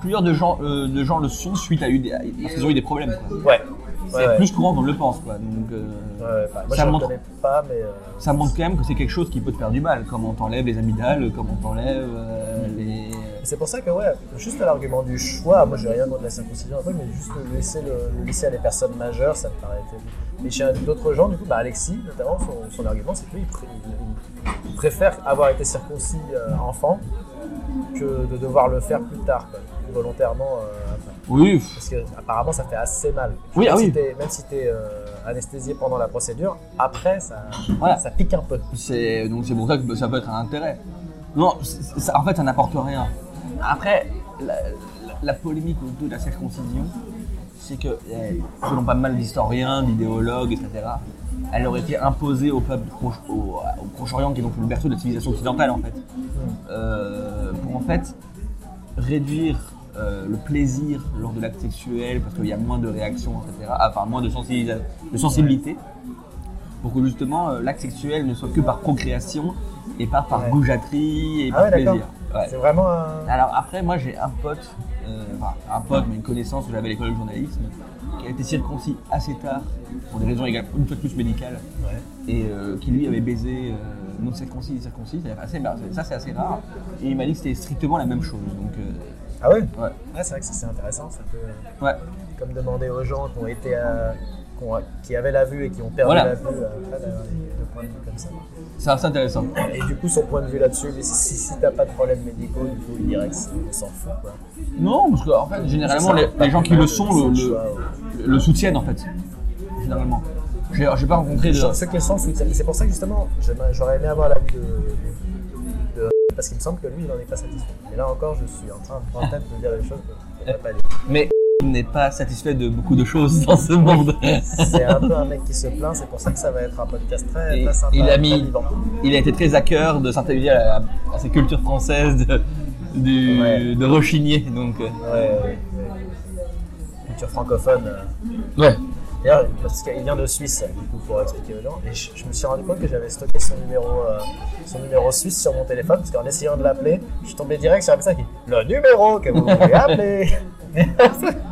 Plusieurs de gens, euh, de gens le sont suite à eu des, parce qu'ils ont eu des problèmes. quoi. Ouais. C'est Ouais, plus courant qu'on le pense. Quoi. Donc, euh, Ouais, ouais, bah, moi, ça je montre- pas, mais. euh, ça montre quand même que c'est quelque chose qui peut te faire du mal. Comme on t'enlève les amygdales, comme on t'enlève les. C'est pour ça que, ouais, juste l'argument du choix, moi j'ai rien contre la circoncision mais juste le laisser, le, le laisser à des personnes majeures, ça me paraît. Mais chez d'autres gens, du coup, bah, Alexis, notamment, son, son argument, c'est que lui, il, pré- il- il préfère avoir été circoncis euh, enfant que de devoir le faire plus tard, quoi, volontairement. euh, après. Oui, Parce que apparemment, ça fait assez mal. Oui, même ah si oui. t'es- même si tu es anesthésié pendant la procédure, après, ça, Voilà. ça pique un peu. c'est donc c'est pour ça que ça peut être un intérêt. Non, ça- en fait, ça n'apporte rien. Après, la, la- la polémique autour de la circoncision, c'est que, eh, selon pas mal d'historiens, d'idéologues, etc., elle aurait été imposée au peuple Proche- au, au Proche-Orient, qui est donc le berceau de la civilisation occidentale, en fait, Euh, pour en fait réduire euh, le plaisir lors de l'acte sexuel, parce qu'il y a moins de réactions, etc., enfin moins de, sensibilité, pour que justement euh, l'acte sexuel ne soit que par procréation et pas par Ouais. goujaterie et Ah par ouais, plaisir. Ouais. C'est vraiment un. Alors après, moi j'ai un pote, euh, enfin un pote, mais une connaissance que j'avais à l'école de journalisme, qui a été circoncis assez tard, pour des raisons également une fois de plus médicales, Ouais. et euh, qui lui avait baisé euh, non circoncis et circoncis, c'est assez, ça c'est assez rare, et il m'a dit que c'était strictement la même chose. Donc, euh, Ah ouais? ouais. C'est vrai que c'est intéressant. Ça peut, euh, Ouais. comme demander aux gens qui ont été, qui, avaient la vue et qui ont perdu Voilà. la vue, euh, après points de vue comme ça. C'est assez intéressant. Et du coup, son point de vue là-dessus, si, si t'as pas de problèmes médicaux, du coup, il dirait que c'est- on s'en fout. Quoi. Non, parce qu'en fait, généralement, C'est les, les gens qui le sont le, C'est soutiennent en fait. Généralement. J'ai pas rencontré de. Que les le soutiennent. C'est pour ça que justement, j'aurais aimé avoir l'avis de, de, de- Parce qu'il me semble que lui, il n'en est pas satisfait. Et là encore, je suis en train en tête de dire des choses que je pas. Mais n'est pas satisfait de beaucoup de choses dans ce monde. C'est un peu un mec qui se plaint, c'est pour ça que ça va être un podcast très, très sympa. il a mis-. Il a été très à cœur de s'intéresser à, la- à ces cultures françaises, de, du- Ouais. de rechigner. Donc, euh, Ouais, ouais, ouais. Culture francophone. euh. ouais. D'ailleurs, parce qu'il vient de Suisse, du coup, pour expliquer aux gens. Et je, je me suis rendu compte que j'avais stocké son numéro, euh, son numéro suisse sur mon téléphone, parce qu'en essayant de l'appeler, je suis tombé direct sur un message qui dit Le numéro que vous voulez appeler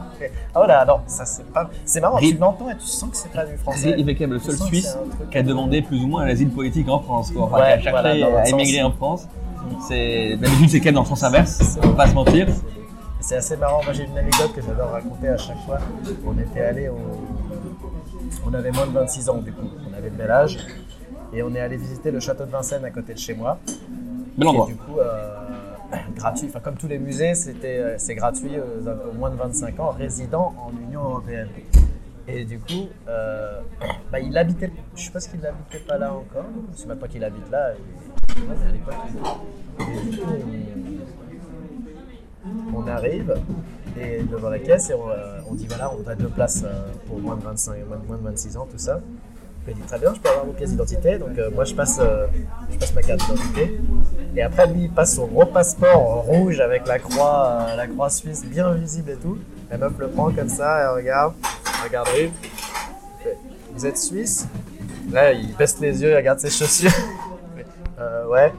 Oh là, non, ça c'est pas. C'est marrant, tu l'entends et tu sens que c'est pas du français. Il est quand même le seul Suisse c'est qui a demandé plus ou moins l'asile politique en France. Quoi. Enfin, Ouais, qui a cherché voilà, à émigrer en France. C'est D'habitude, c'est quand même dans le sens inverse, on va pas se mentir. C'est assez marrant. Moi, j'ai une anecdote que j'adore raconter à chaque fois. On était allé au. On avait moins de 26 ans, du coup. On avait le même âge. Et on est allé visiter le château de Vincennes à côté de chez moi. Bel endroit. du coup euh, gratuit. Enfin, comme tous les musées, c'était, euh, c'est gratuit aux, aux moins de 25 ans, résidant en Union Européenne. Et du coup, euh, bah, il habitait, je suppose qu'il n'habitait pas là encore, c'est maintenant qu'il habite là. Et, du coup, on, arrive et devant la caisse et on, euh, on dit voilà, on voudrait deux places euh, pour moins de 25, moins de- moins de 26 ans, tout ça. Il dit très bien, je peux avoir vos pièces d'identité. Donc euh, moi je passe, euh, je passe ma carte d'identité. Et après lui il passe son gros passeport rouge avec la croix, euh, la croix suisse bien visible et tout. La meuf le prend comme ça, elle regarde, regarde fait, Vous êtes suisse? Là il baisse les yeux, il regarde ses chaussures. Ouais.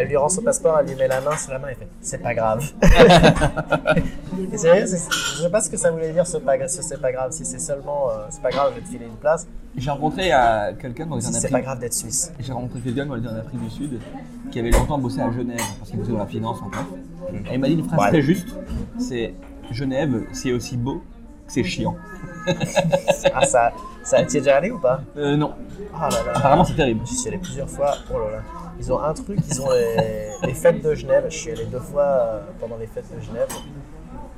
Elle lui rend son passeport, elle lui met la main sur la main et fait C'est pas grave. C'est vrai, je sais pas ce que ça voulait dire, ce pas, ce c'est pas grave. Si c'est seulement euh, c'est pas grave, je vais te filer une place. J'ai rencontré euh, quelqu'un dans les Si c'est pas grave d'être suisse. J'ai rencontré quelqu'un dans les Afrique du Sud qui avait longtemps bossé à Genève parce qu'il bossait dans la finance en fait. Et il m'a dit une phrase Ouais. très juste c'est Genève, c'est aussi beau que c'est chiant. Ah, ça, ça t'y es déjà allé ou pas? Euh, non, Ah là là. apparemment c'est terrible. J'y suis allé plusieurs fois. Oh là là. Ils ont un truc, ils ont les, les fêtes de Genève. Je suis allé deux fois euh, pendant les fêtes de Genève.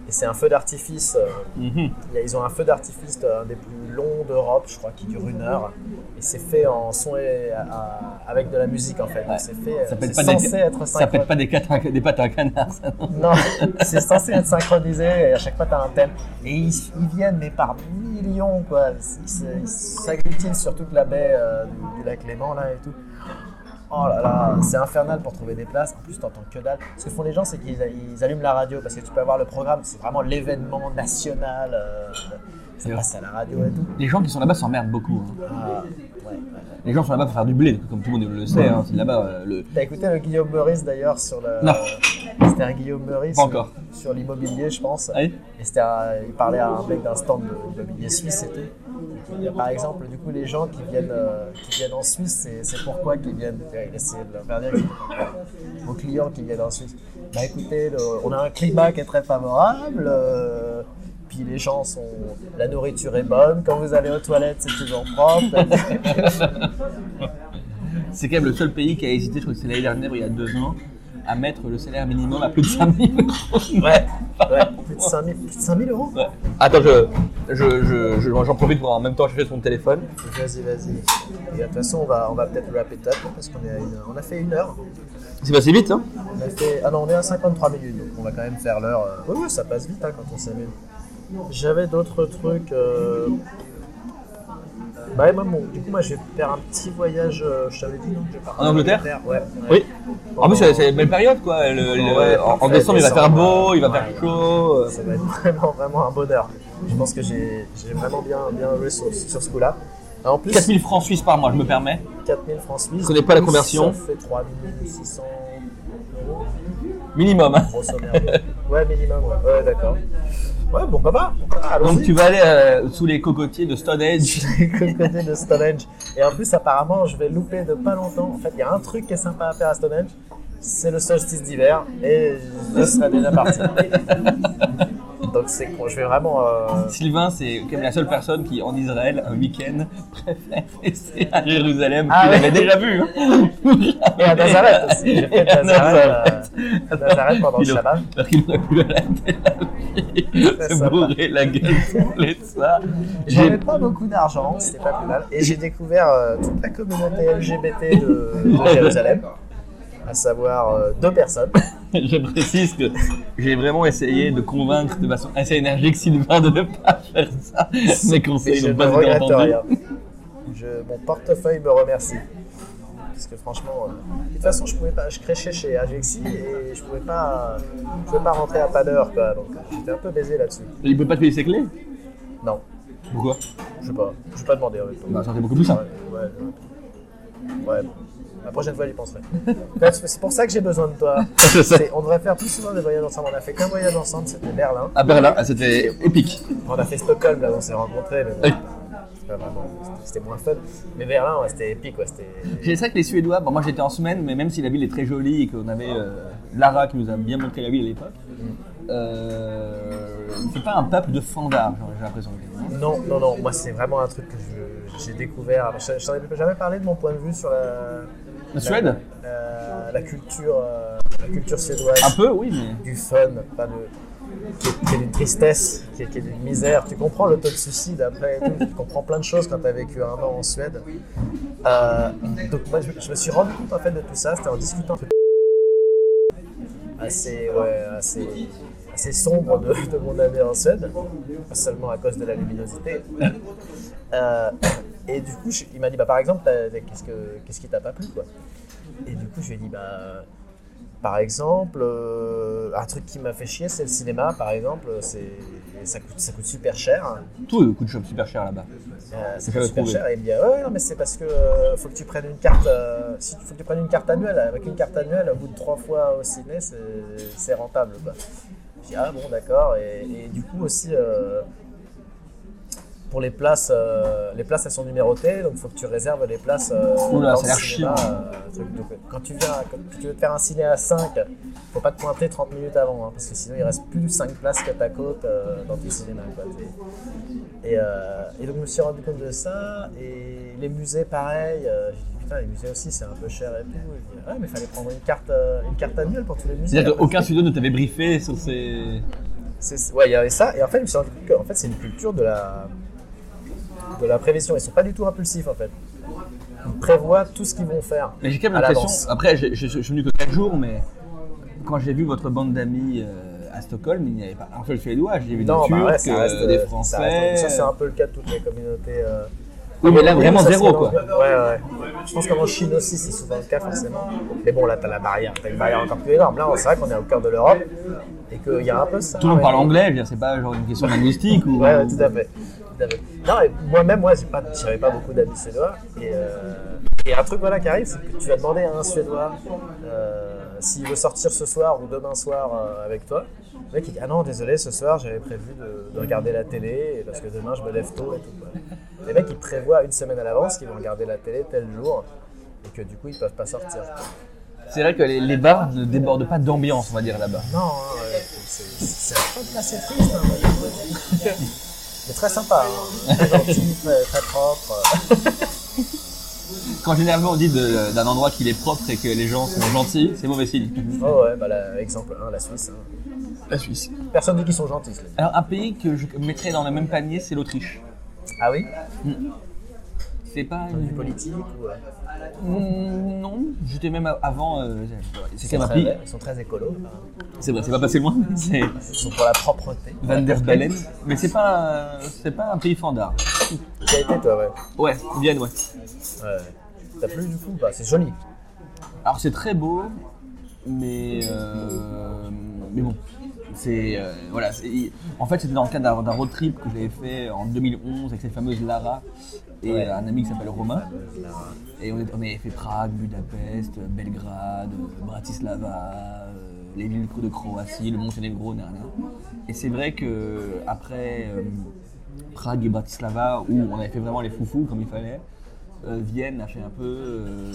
Et c'est un feu d'artifice. euh, Mhm. Ils ont un feu d'artifice un des plus longs d'Europe, je crois, qui dure une heure. Et c'est fait en son et à- avec de la musique en fait. Ouais. c'est fait. euh, Ça c'est pas des- censé être Ça pète pas des, pattes à canard, ça non Non, c'est censé être synchronisé et à chaque fois tu as un thème. Et ils, ils viennent, mais par millions, quoi. Ils s'agglutinent sur toute la baie euh, du, du lac Léman, là et tout. Oh là là, c'est infernal pour trouver des places. En plus, t'entends que dalle. Ce que font les gens, c'est qu'ils ils allument la radio parce que tu peux avoir le programme. C'est vraiment l'événement national. euh, ça passe à la radio et tout. Les gens qui sont là-bas s'emmerdent beaucoup. hein. Ah, ouais, ouais. Les gens sont là-bas pour faire du blé, comme tout le monde le sait. Hein. C'est là-bas euh, le. T'as écouté le Guillaume Meurice d'ailleurs sur le. Non. C'était un Guillaume Meurice. Pas encore. Sur l'immobilier, je pense. Allez. Et c'était un- il parlait à un mec d'un stand de d'immobilier suisse et tout. Par exemple, du coup, les gens qui viennent, euh, qui viennent en Suisse, c'est, pourquoi qu'ils viennent. Il essayait de leur clients qui viennent en Suisse. Bah écoutez, on a un climat qui est très favorable. euh, puis les gens sont. La nourriture est bonne. Quand vous allez aux toilettes, c'est toujours propre. C'est quand même le seul pays qui a hésité, je crois que c'est l'année dernière, il y a deux ans, à mettre le salaire minimum à plus de 5000 euros. ouais, ouais. Plus de 5000 plus de 5000 euros Ouais. Attends, je, je, je, je- j'en profite pour en même temps chercher son téléphone. Vas-y, vas-y. Et de toute façon, on va, on va peut-être it up parce qu'on est à une, on a fait une heure. C'est passé vite, hein On a fait, ah non, on est à 53 minutes, donc on va quand même faire l'heure. euh. Ouais, ouais, ça passe vite hein, quand on s'amuse. J'avais d'autres trucs. euh, Bah, ouais, bon, du coup, moi, je vais faire un petit voyage. euh, je t'avais dit, non je vais partir En Angleterre Ouais. ouais. Oui. En plus, c'est une belle période, quoi. Le- le- Ouais, en, décembre, il va faire beau, il va faire chaud. euh. Ça va être vraiment, vraiment un bonheur. Je pense que j'ai vraiment bien, bien sur, ce coup-là. En plus, 4000 francs suisses par mois, je me permets. 4000 francs suisses. Je connais pas la conversion. Ça fait 3600 euros. Minimum. hein. Grosso. Ouais, minimum, ouais. Ouais, d'accord. Ouais, pourquoi pas pourquoi pas, Donc tu vas aller euh, sous les cocotiers de Stonehenge. le côté de Stonehenge. Et en plus, apparemment, je vais louper de pas longtemps. En fait, il y a un truc qui est sympa à faire à Stonehenge, c'est le solstice d'hiver. Et je serai déjà parti. Donc, c'est. Je vais vraiment. euh, Sylvain, c'est quand même la seule personne qui, en Israël, un week-end, préfère rester à Jérusalem. Ah ouais. l'avais déjà vu. Hein Et à Nazareth aussi. J'ai fait Nazareth, euh, Nazareth pendant le Shabbat. Parce qu'il aurait pu aller à C'est se sympa. bourrer la gueule ça. J'avais pas beaucoup d'argent, c'était pas plus mal. Et j'ai découvert euh, toute la communauté LGBT de, de Jérusalem, à savoir euh, deux personnes. Je précise que j'ai vraiment essayé de convaincre de façon assez énergique Sylvain de ne pas faire ça. Mes conseils je n'ont ne pas été regrette entendus. rien. Je, mon portefeuille me remercie. Parce que franchement, euh, de toute façon, je pouvais pas, je crêchais chez Agexi et je pouvais pas, je pouvais pas rentrer à pas d'heure, quoi. Donc j'étais un peu baisé là-dessus. Il peut pas te payer ses clés? Non, Pourquoi? Je sais pas, je vais pas demander en. Bah, ça aurait été beaucoup plus simple. Ouais, ouais. Ouais, bon. La prochaine fois, j'y penserai. C'est pour ça que j'ai besoin de toi. Je On devrait faire plus souvent des voyages ensemble. On a fait qu'un voyage ensemble, c'était Berlin. À Berlin, ah, c'était épique. On a fait Stockholm, là, où on s'est rencontrés. Mais bon, Oui. c'était moins fun. Mais Berlin, ouais, c'était épique. Ouais. J'ai ça que les Suédois, bon, moi j'étais en semaine, mais même si la ville est très jolie et qu'on avait euh, Lara qui nous a bien montré la ville à l'époque, euh, c'est pas un peuple de fandards, j'ai l'impression. que- Non, non, non. Moi, c'est vraiment un truc que je- j'ai découvert. Je, je ai jamais parlé de mon point de vue sur la, La Suède la, la culture, euh, la culture suédoise. Un peu, oui, mais. du fun, pas de, qui, est, qui est d'une tristesse, qui est, qui est d'une misère. Tu comprends le taux de suicide après, et tout. tu comprends plein de choses quand tu as vécu un an en Suède. Euh, donc moi, je, je me suis rendu compte en fait de tout ça, c'était en discutant avec assez, ouais, assez, assez sombre de, de mon année en Suède, pas seulement à cause de la luminosité. Euh, et du coup, je- il m'a dit, bah, par exemple, qu'est-ce, que, qu'est-ce qui t'a pas plu quoi Et du coup, je lui ai dit, bah, Par exemple, euh, un truc qui m'a fait chier, c'est le cinéma, par exemple. C'est, ça, coûte, ça coûte super cher. Tout coûte super cher là-bas. Euh, ça coûte super trouvé. cher. Et il me dit, ah ouais, non, mais c'est parce que euh, faut que tu prennes une carte. euh, si, faut que tu prennes une carte annuelle. Avec une carte annuelle, au bout de trois fois au ciné, c'est, c'est rentable. Quoi. Je dis, ah bon, d'accord. Et, et du coup aussi. Pour les places, euh, les places elles sont numérotées, donc il faut que tu réserves les places. euh, Oula, dans ça a l'air chiant. euh, quand tu viens, quand tu veux te faire un ciné à 5, faut pas te pointer 30 minutes avant, hein, parce que sinon il reste plus 5 places côte à côte euh, dans ton cinéma. quoi. Et, euh, et donc je me suis rendu compte de ça, et les musées pareil, j'ai dit putain les musées aussi c'est un peu cher et tout. Et je dis, ouais mais fallait prendre une carte, une carte annuelle pour tous les musées. C'est-à-dire qu'aucun studio ne t'avait briefé sur ces. Ouais, il y avait ça, et en fait, je me suis rendu compte que en fait, c'est une culture de la, de la prévision. Ils sont pas du tout impulsifs, en fait. Ils prévoient tout ce qu'ils vont faire. Mais j'ai quand même l'impression. Après, je, je- je suis venu que 4 jours, mais quand j'ai vu votre bande d'amis euh, à Stockholm, il n'y avait pas un seul suédois. J'ai vu des bah Turcs, ouais, ça reste, euh, des euh, Français. Ça, reste- ça, c'est un peu le cas de toutes les communautés. euh. Oui, mais là, vraiment ça, zéro, quoi. Ouais, ouais. Je pense qu'en Chine aussi, c'est souvent le cas, forcément. Mais bon, là, t'as la barrière. T'as une barrière encore plus énorme. Là, c'est vrai qu'on est au cœur de l'Europe et qu'il y a un peu ça. Tout le monde parle anglais, c'est pas genre une question linguistique ou. Ouais, tout à fait. Tout à fait. Non, moi-même, moi, j'ai pas, j'avais pas beaucoup d'amis suédois. Et, euh, et un truc voilà qui arrive, c'est que tu vas demander à un suédois euh, s'il veut sortir ce soir ou demain soir euh, avec toi. Le mec il dit ah non désolé ce soir j'avais prévu de, de regarder la télé parce que demain je me lève tôt et tout. quoi. Les mecs ils prévoient une semaine à l'avance qu'ils vont regarder la télé tel jour et que du coup ils peuvent pas sortir. C'est vrai que les, les bars ne débordent pas d'ambiance, on va dire là-bas. Non, hein, ouais, c'est un peu assez triste. Hein. Mais très sympa, hein. très gentil, très, très propre. Quand généralement on dit d'un endroit qu'il est propre et que les gens sont gentils, c'est mauvais signe. Oh ouais, bah là, exemple 1, la Suisse. hein. La Suisse. Personne dit qu'ils sont gentils. Alors, un pays que je mettrais dans le même panier, c'est l'Autriche. Ah oui? C'est pas Du une. politique ou... euh, Mm, Non, j'étais même avant. euh, c'est verts, ils sont très écolos. C'est vrai, c'est pas passé loin. C'est Ils sont pour la propreté. Van der Bellen. Mais c'est pas, c'est pas un pays fandard. Tu as été toi, ouais. Ouais, Vienne, ouais. ouais. T'as plu du coup bah, C'est joli. Alors c'est très beau, mais euh, mais bon, c'est euh, voilà. En fait, c'était dans le cadre d'un road trip que j'avais fait en 2011 avec cette fameuse Lara et Ouais. euh, un ami qui s'appelle Romain. Et on, est- on avait fait Prague, Budapest, Belgrade, Bratislava, euh, les villes de Croatie, le Monténégro, nanana. Et c'est vrai que après euh, Prague et Bratislava, où on avait fait vraiment les foufous comme il fallait, euh, Vienne a fait un peu euh,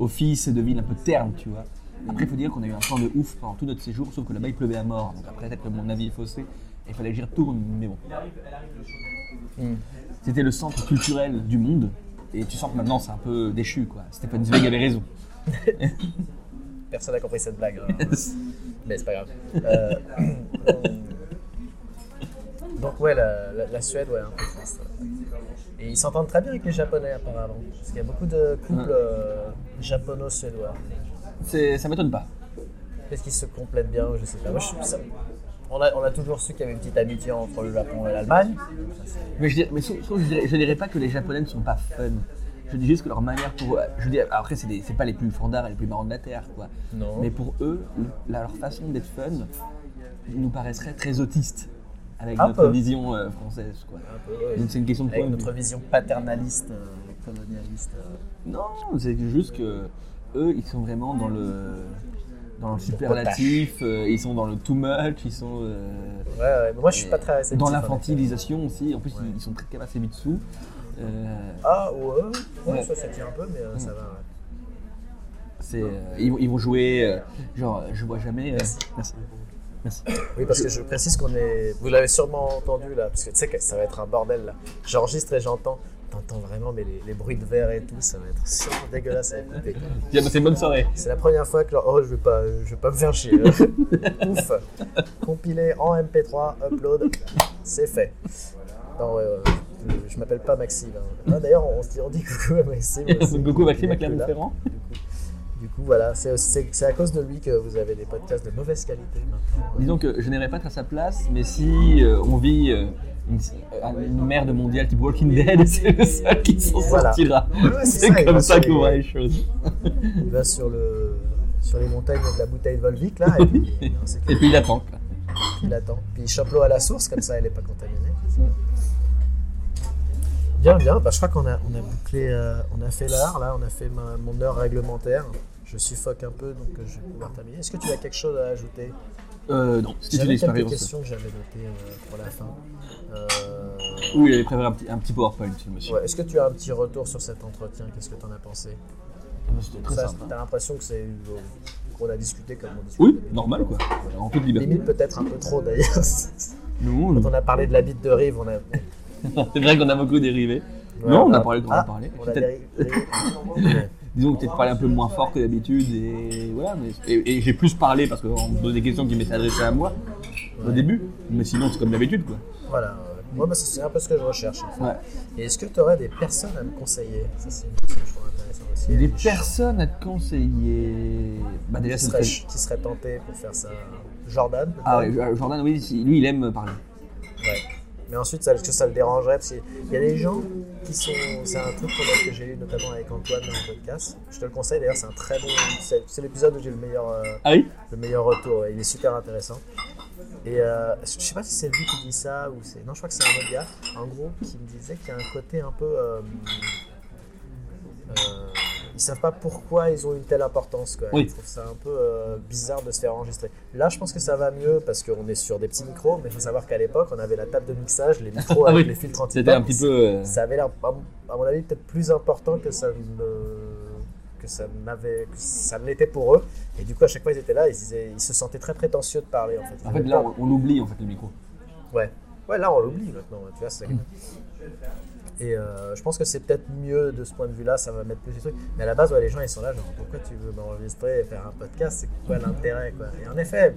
office de ville un peu terne, tu vois. Après, il faut dire qu'on a eu un temps de ouf pendant tout notre séjour, sauf que là-bas il pleuvait à mort. Donc après, peut-être que mon avis est faussé, et il fallait que j'y retourne, mais bon. Hmm. C'était le centre culturel du monde, et tu sens que maintenant c'est un peu déchu, quoi. Stéphane Zweig avait raison. Personne n'a compris cette blague. hein. Mais c'est pas grave. Euh, Donc ouais, la, la- la Suède, ouais, un peu triste. ouais. Et ils s'entendent très bien avec les Japonais apparemment. Parce qu'il y a beaucoup de couples euh, japono-suédois. Ça m'étonne pas. Est-ce qu'ils se complètent bien je sais pas. Moi, je- ça- on, a, on a toujours su qu'il y avait une petite amitié entre le Japon et l'Allemagne. Mais je dirais, mais sauf- sauf, je, dirais, je dirais pas que les Japonais ne sont pas fun. Je dis juste que leur manière pour. Je dis, après, c'est pas les plus fandards et les plus marrants de la Terre, quoi. Non. Mais pour eux, la- leur façon d'être fun nous paraîtrait très autiste avec Un notre peu. vision euh, française, quoi. Un peu, ouais. Donc c'est une question de Avec point notre vision paternaliste, euh, colonialiste. euh. Non, c'est juste que eux, ils sont vraiment dans le dans le superlatif, euh, ils sont dans le too much, ils sont euh, Ouais, ouais. mais moi je suis pas très dans l'infantilisation aussi. En plus, Ouais. ils, sont très sous. Euh, Ah ouais, ouais, Ouais. ça, ça tient un peu, mais euh, ça va. C'est, ils, vont- ils vont jouer, genre, je vois jamais. Merci. merci. Merci. Oui, parce que je précise qu'on est. Vous l'avez sûrement entendu là, parce que tu sais que ça va être un bordel là. J'enregistre et j'entends. T'entends vraiment, mais les, les bruits de verre et tout, ça va être dégueulasse à écouter. Une bonne soirée. C'est la première fois que oh, je vais pas, je vais pas me faire chier. Ouf. Compilé en MP3, upload, c'est fait. Non, ouais, ouais, je, je m'appelle pas Maxime. hein. Ah, D'ailleurs, on, se dit- on dit coucou à Maxime. Beaucoup Maxime. Clermont-Ferrand. Du coup, voilà, c'est à cause de lui que vous avez des podcasts de mauvaise qualité maintenant. Disons que je n'irai pas être à sa place, mais si euh, on vit euh, une, merde mondiale type Walking Dead, c'est le seul qui s'en Voilà. sortira. Ouais, c'est il comme ça qu'on voit les choses. Il va sur le, sur les montagnes de la bouteille de Volvic là, et puis, non, Et puis il attend. qu'il attend. Puis il chope l'eau à la source, comme ça elle n'est pas contaminée. Bien, bien. Bah, je crois qu'on a, on a bouclé, euh, on a fait l'heure là, on a fait ma- mon heure réglementaire. Je suffoque un peu, donc euh, je vais pouvoir terminer. Est-ce que tu as quelque chose à ajouter? Euh, non, c'était une J'avais quelques expérience. questions que j'avais notées euh, pour la fin. Euh, Oui, il avait préparé un petit, un petit PowerPoint, le monsieur. ouais, Est-ce que tu as un petit retour sur cet entretien? Qu'est-ce que tu en as pensé? C'était très Ça, sympa. T'as l'impression que c'est qu'on a discuté comme on discute. Oui, normal quoi. En toute liberté. Limite peut-être un peu trop d'ailleurs. Non, Quand on a parlé de la bite de Rive, on a. c'est vrai qu'on a beaucoup dérivé. Ouais, non, on a ah, parlé de ah, on a parlé. On a Peut-être- dérivé. Disons que peut-être parler un peu moins fort que d'habitude et voilà. Mais, et, et j'ai plus parlé parce qu'on me posait des questions qui m'étaient adressées à moi au début. Mais sinon, c'est comme d'habitude quoi. Voilà. Moi, bah, c'est un peu ce que je recherche. en fait. Ouais. Et est-ce que tu aurais des personnes à me conseiller? Ça, c'est une question que je trouve intéressante aussi. Des personnes à te conseiller. Bah déjà, qui c'est seraient, très. qui seraient tentées pour faire ça Jordan Ah ouais, Jordan, oui, lui, il aime parler. Ouais. Mais ensuite, ça- est-ce que ça le dérangerait? Parce qu'il y a des gens qui sont. C'est un truc que j'ai eu notamment avec Antoine dans le podcast. Je te le conseille d'ailleurs, c'est un très bon. C'est c'est l'épisode où j'ai le meilleur, euh, Ah oui? le meilleur retour. Il est super intéressant. Et euh, je sais pas si c'est lui qui dit ça ou c'est. Non, je crois que c'est un autre gars. En gros, qui me disait qu'il y a un côté un peu. euh, euh, ils savent pas pourquoi ils ont une telle importance. Quoi. Oui. Ils trouvent ça un peu euh, bizarre de se faire enregistrer. Là, je pense que ça va mieux parce qu'on est sur des petits micros, mais il faut savoir qu'à l'époque, on avait la table de mixage, les micros avec oui. les filtres anti C'était un petit peu. euh, Ça avait l'air, à mon- à mon avis, peut-être plus important que ça ne que ça n'avait ça ne l'était pour eux et du coup à chaque fois ils étaient là ils, disaient- ils se sentaient très prétentieux de parler en fait En fait, là, on, oublie en fait le micro. Ouais. Ouais, là, on l'oublie maintenant, tu vois, c'est. Et euh, je pense que c'est peut-être mieux de ce point de vue-là, ça va mettre plus de trucs. Mais à la base, ouais, les gens, ils sont là, genre, pourquoi tu veux m'enregistrer et faire un podcast? C'est quoi l'intérêt, quoi? Et en effet,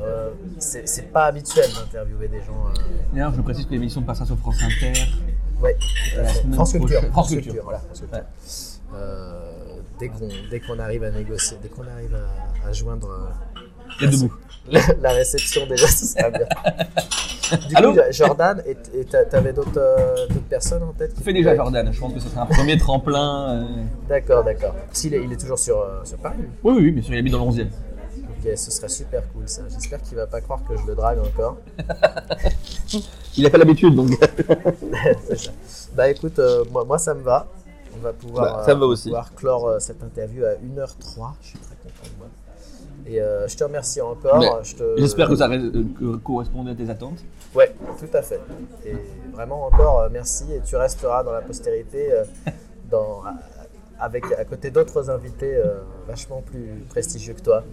euh, c'est pas habituel d'interviewer des gens. euh, D'ailleurs, je précise que l'émission passera sur France Inter. Semaine France Culture. France Culture. voilà, France Culture. Ouais. Euh, dès qu'on dès qu'on arrive à négocier, dès qu'on arrive à, à joindre euh, Il y a debout. la, la réception déjà, ce sera bien. Du Allô coup, Jordan, et et t'a- t'avais d'autres euh, personnes en tête qui Fais déjà Jordan, je pense que ce serait un premier tremplin. euh. D'accord, d'accord. S'il est, il est toujours sur, euh, sur Paris. Oui, oui, bien sûr, il habite dans le 11 e Ok, ce serait super cool ça. J'espère qu'il va pas croire que je le drague encore. Il a pas l'habitude donc. C'est ça. Bah écoute, euh, moi, moi ça me va. On va pouvoir, Bah, ça me va euh, aussi. pouvoir clore euh, cette interview à 1h03. Je suis très content de moi. Et euh, je te remercie encore. Mais Je te- J'espère que ça que correspondait à tes attentes. Ouais, tout à fait. Et vraiment encore merci. Et tu resteras dans la postérité dans, avec, à côté d'autres invités euh, vachement plus prestigieux que toi.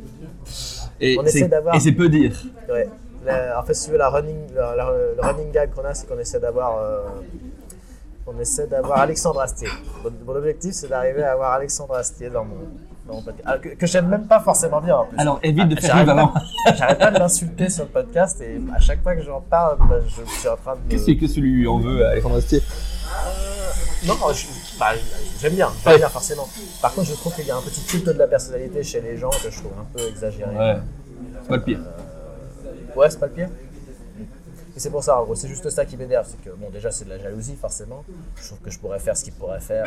Et On essaie c'est- d'avoir- Et c'est peu dire. Ouais. La- en fait, si tu veux, la running, la- la- le running gag qu'on a, c'est qu'on essaie d'avoir. euh, on essaie d'avoir Alexandre Astier. Mon, mon objectif, c'est d'arriver à avoir Alexandre Astier dans mon, dans mon podcast. Ah, que, que j'aime même pas forcément bien en plus. Alors évite de Ah, faire avant. J'arrête pas de l'insulter sur le podcast et à chaque fois que j'en parle, bah, je, suis en train de. me- Qu'est-ce que tu lui en veux, Alexandre Astier? Non, je- bah, j'aime bien, j'aime bien forcément. Par contre, je trouve qu'il y a un petit culte de la personnalité chez les gens que je trouve un peu exagéré. Ouais. C'est pas le pire. Ouais, c'est pas le pire. Et c'est pour ça, en gros, c'est juste ça qui m'énerve. C'est que, bon, déjà, c'est de la jalousie, forcément. Je trouve que je pourrais faire ce qu'il pourrait faire.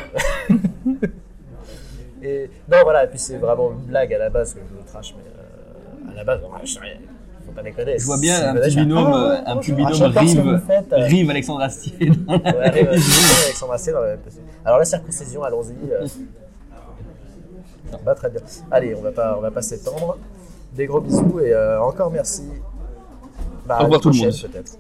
et non, voilà, et puis c'est vraiment une blague à la base que je le trash, mais euh, à la base, je sais rien. Faut pas déconner. Je vois bien un petit binôme, Ah, euh, un petit ah, binôme j'adore ce que vous Rive, faites, euh. Rive Alexandre Astier. Ouais, euh, Alexandre Astier dans la même position. Alors la circoncision, allons-y. euh. Bah, très bien. Allez, on va pas, on va pas s'étendre. Des gros bisous et euh, encore merci. Bah, Au revoir tout le monde. peut-être.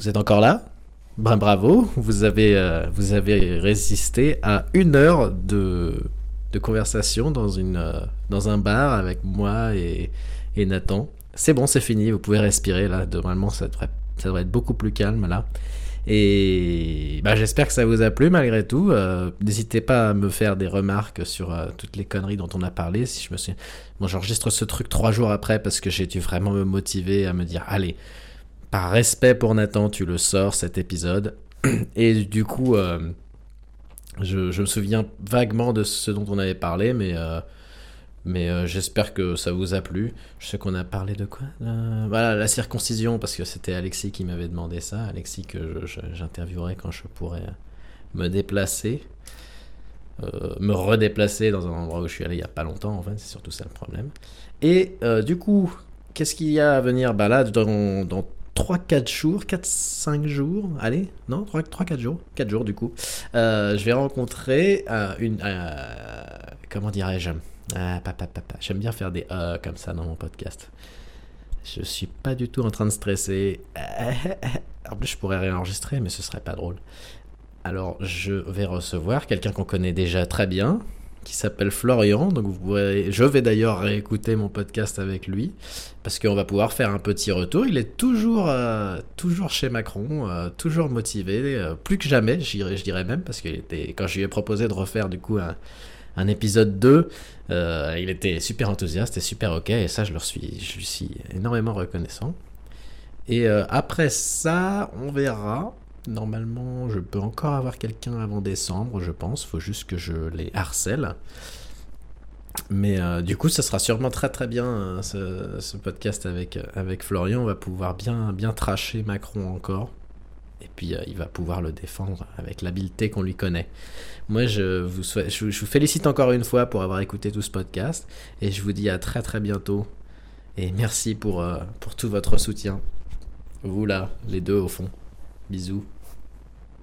Vous êtes encore là? Ben bravo, vous avez, euh, vous avez résisté à une heure de, conversation euh, dans un bar avec moi et, Nathan. c'est bon, c'est fini, vous pouvez respirer là. Normalement, ça devrait, être beaucoup plus calme là. Et bah, j'espère que ça vous a plu malgré tout. Euh, N'hésitez pas à me faire des remarques sur toutes les conneries dont on a parlé. Si je me suis, moi j'enregistre ce truc trois jours après parce que j'ai dû vraiment me motiver à me dire allez, par respect pour Nathan, tu le sors cet épisode. Et du coup, euh, je, me souviens vaguement de ce dont on avait parlé, mais euh, mais euh, j'espère que ça vous a plu. Je sais qu'on a parlé de quoi Voilà, la circoncision, parce que c'était Alexis qui m'avait demandé ça. Alexis que j'interviewerai quand je pourrai me déplacer. Me redéplacer dans un endroit où je suis allé il y a pas longtemps, en fait, c'est surtout ça le problème. Et du coup, qu'est-ce qu'il y a à venir? Bah là, dans, dans 3-4 jours, 4-5 jours, allez, non, 3-4 jours, 4 jours du coup, euh, je vais rencontrer euh, une... euh, comment dirais-je papa, papa. J'aime bien faire des comme ça dans mon podcast. Je suis pas du tout en train de stresser. En plus, je pourrais réenregistrer, mais ce serait pas drôle. Alors, je vais recevoir quelqu'un qu'on connaît déjà très bien, qui s'appelle Florian. Donc, vous je vais d'ailleurs réécouter mon podcast avec lui, parce qu'on va pouvoir faire un petit retour. Il est toujours, euh, toujours chez Macron, euh, toujours motivé, euh, plus que jamais, je dirais, même, parce que quand je lui ai proposé de refaire du coup un, épisode 2, euh, il était super enthousiaste et super ok, et ça, je, leur suis, je lui suis énormément reconnaissant. Et après ça, on verra. Normalement, je peux encore avoir quelqu'un avant décembre, je pense. Faut juste que je les harcèle. Mais euh, du coup, ça sera sûrement très très bien euh, ce, podcast avec, euh, avec Florian. On va pouvoir bien, bien tracher Macron encore. Et puis, euh, il va pouvoir le défendre avec l'habileté qu'on lui connaît. Moi, je vous, souhaite- je, vous- félicite encore une fois pour avoir écouté tout ce podcast. Et je vous dis à très très bientôt. Et merci pour, pour tout votre soutien. Vous là, les deux au fond. Bisous.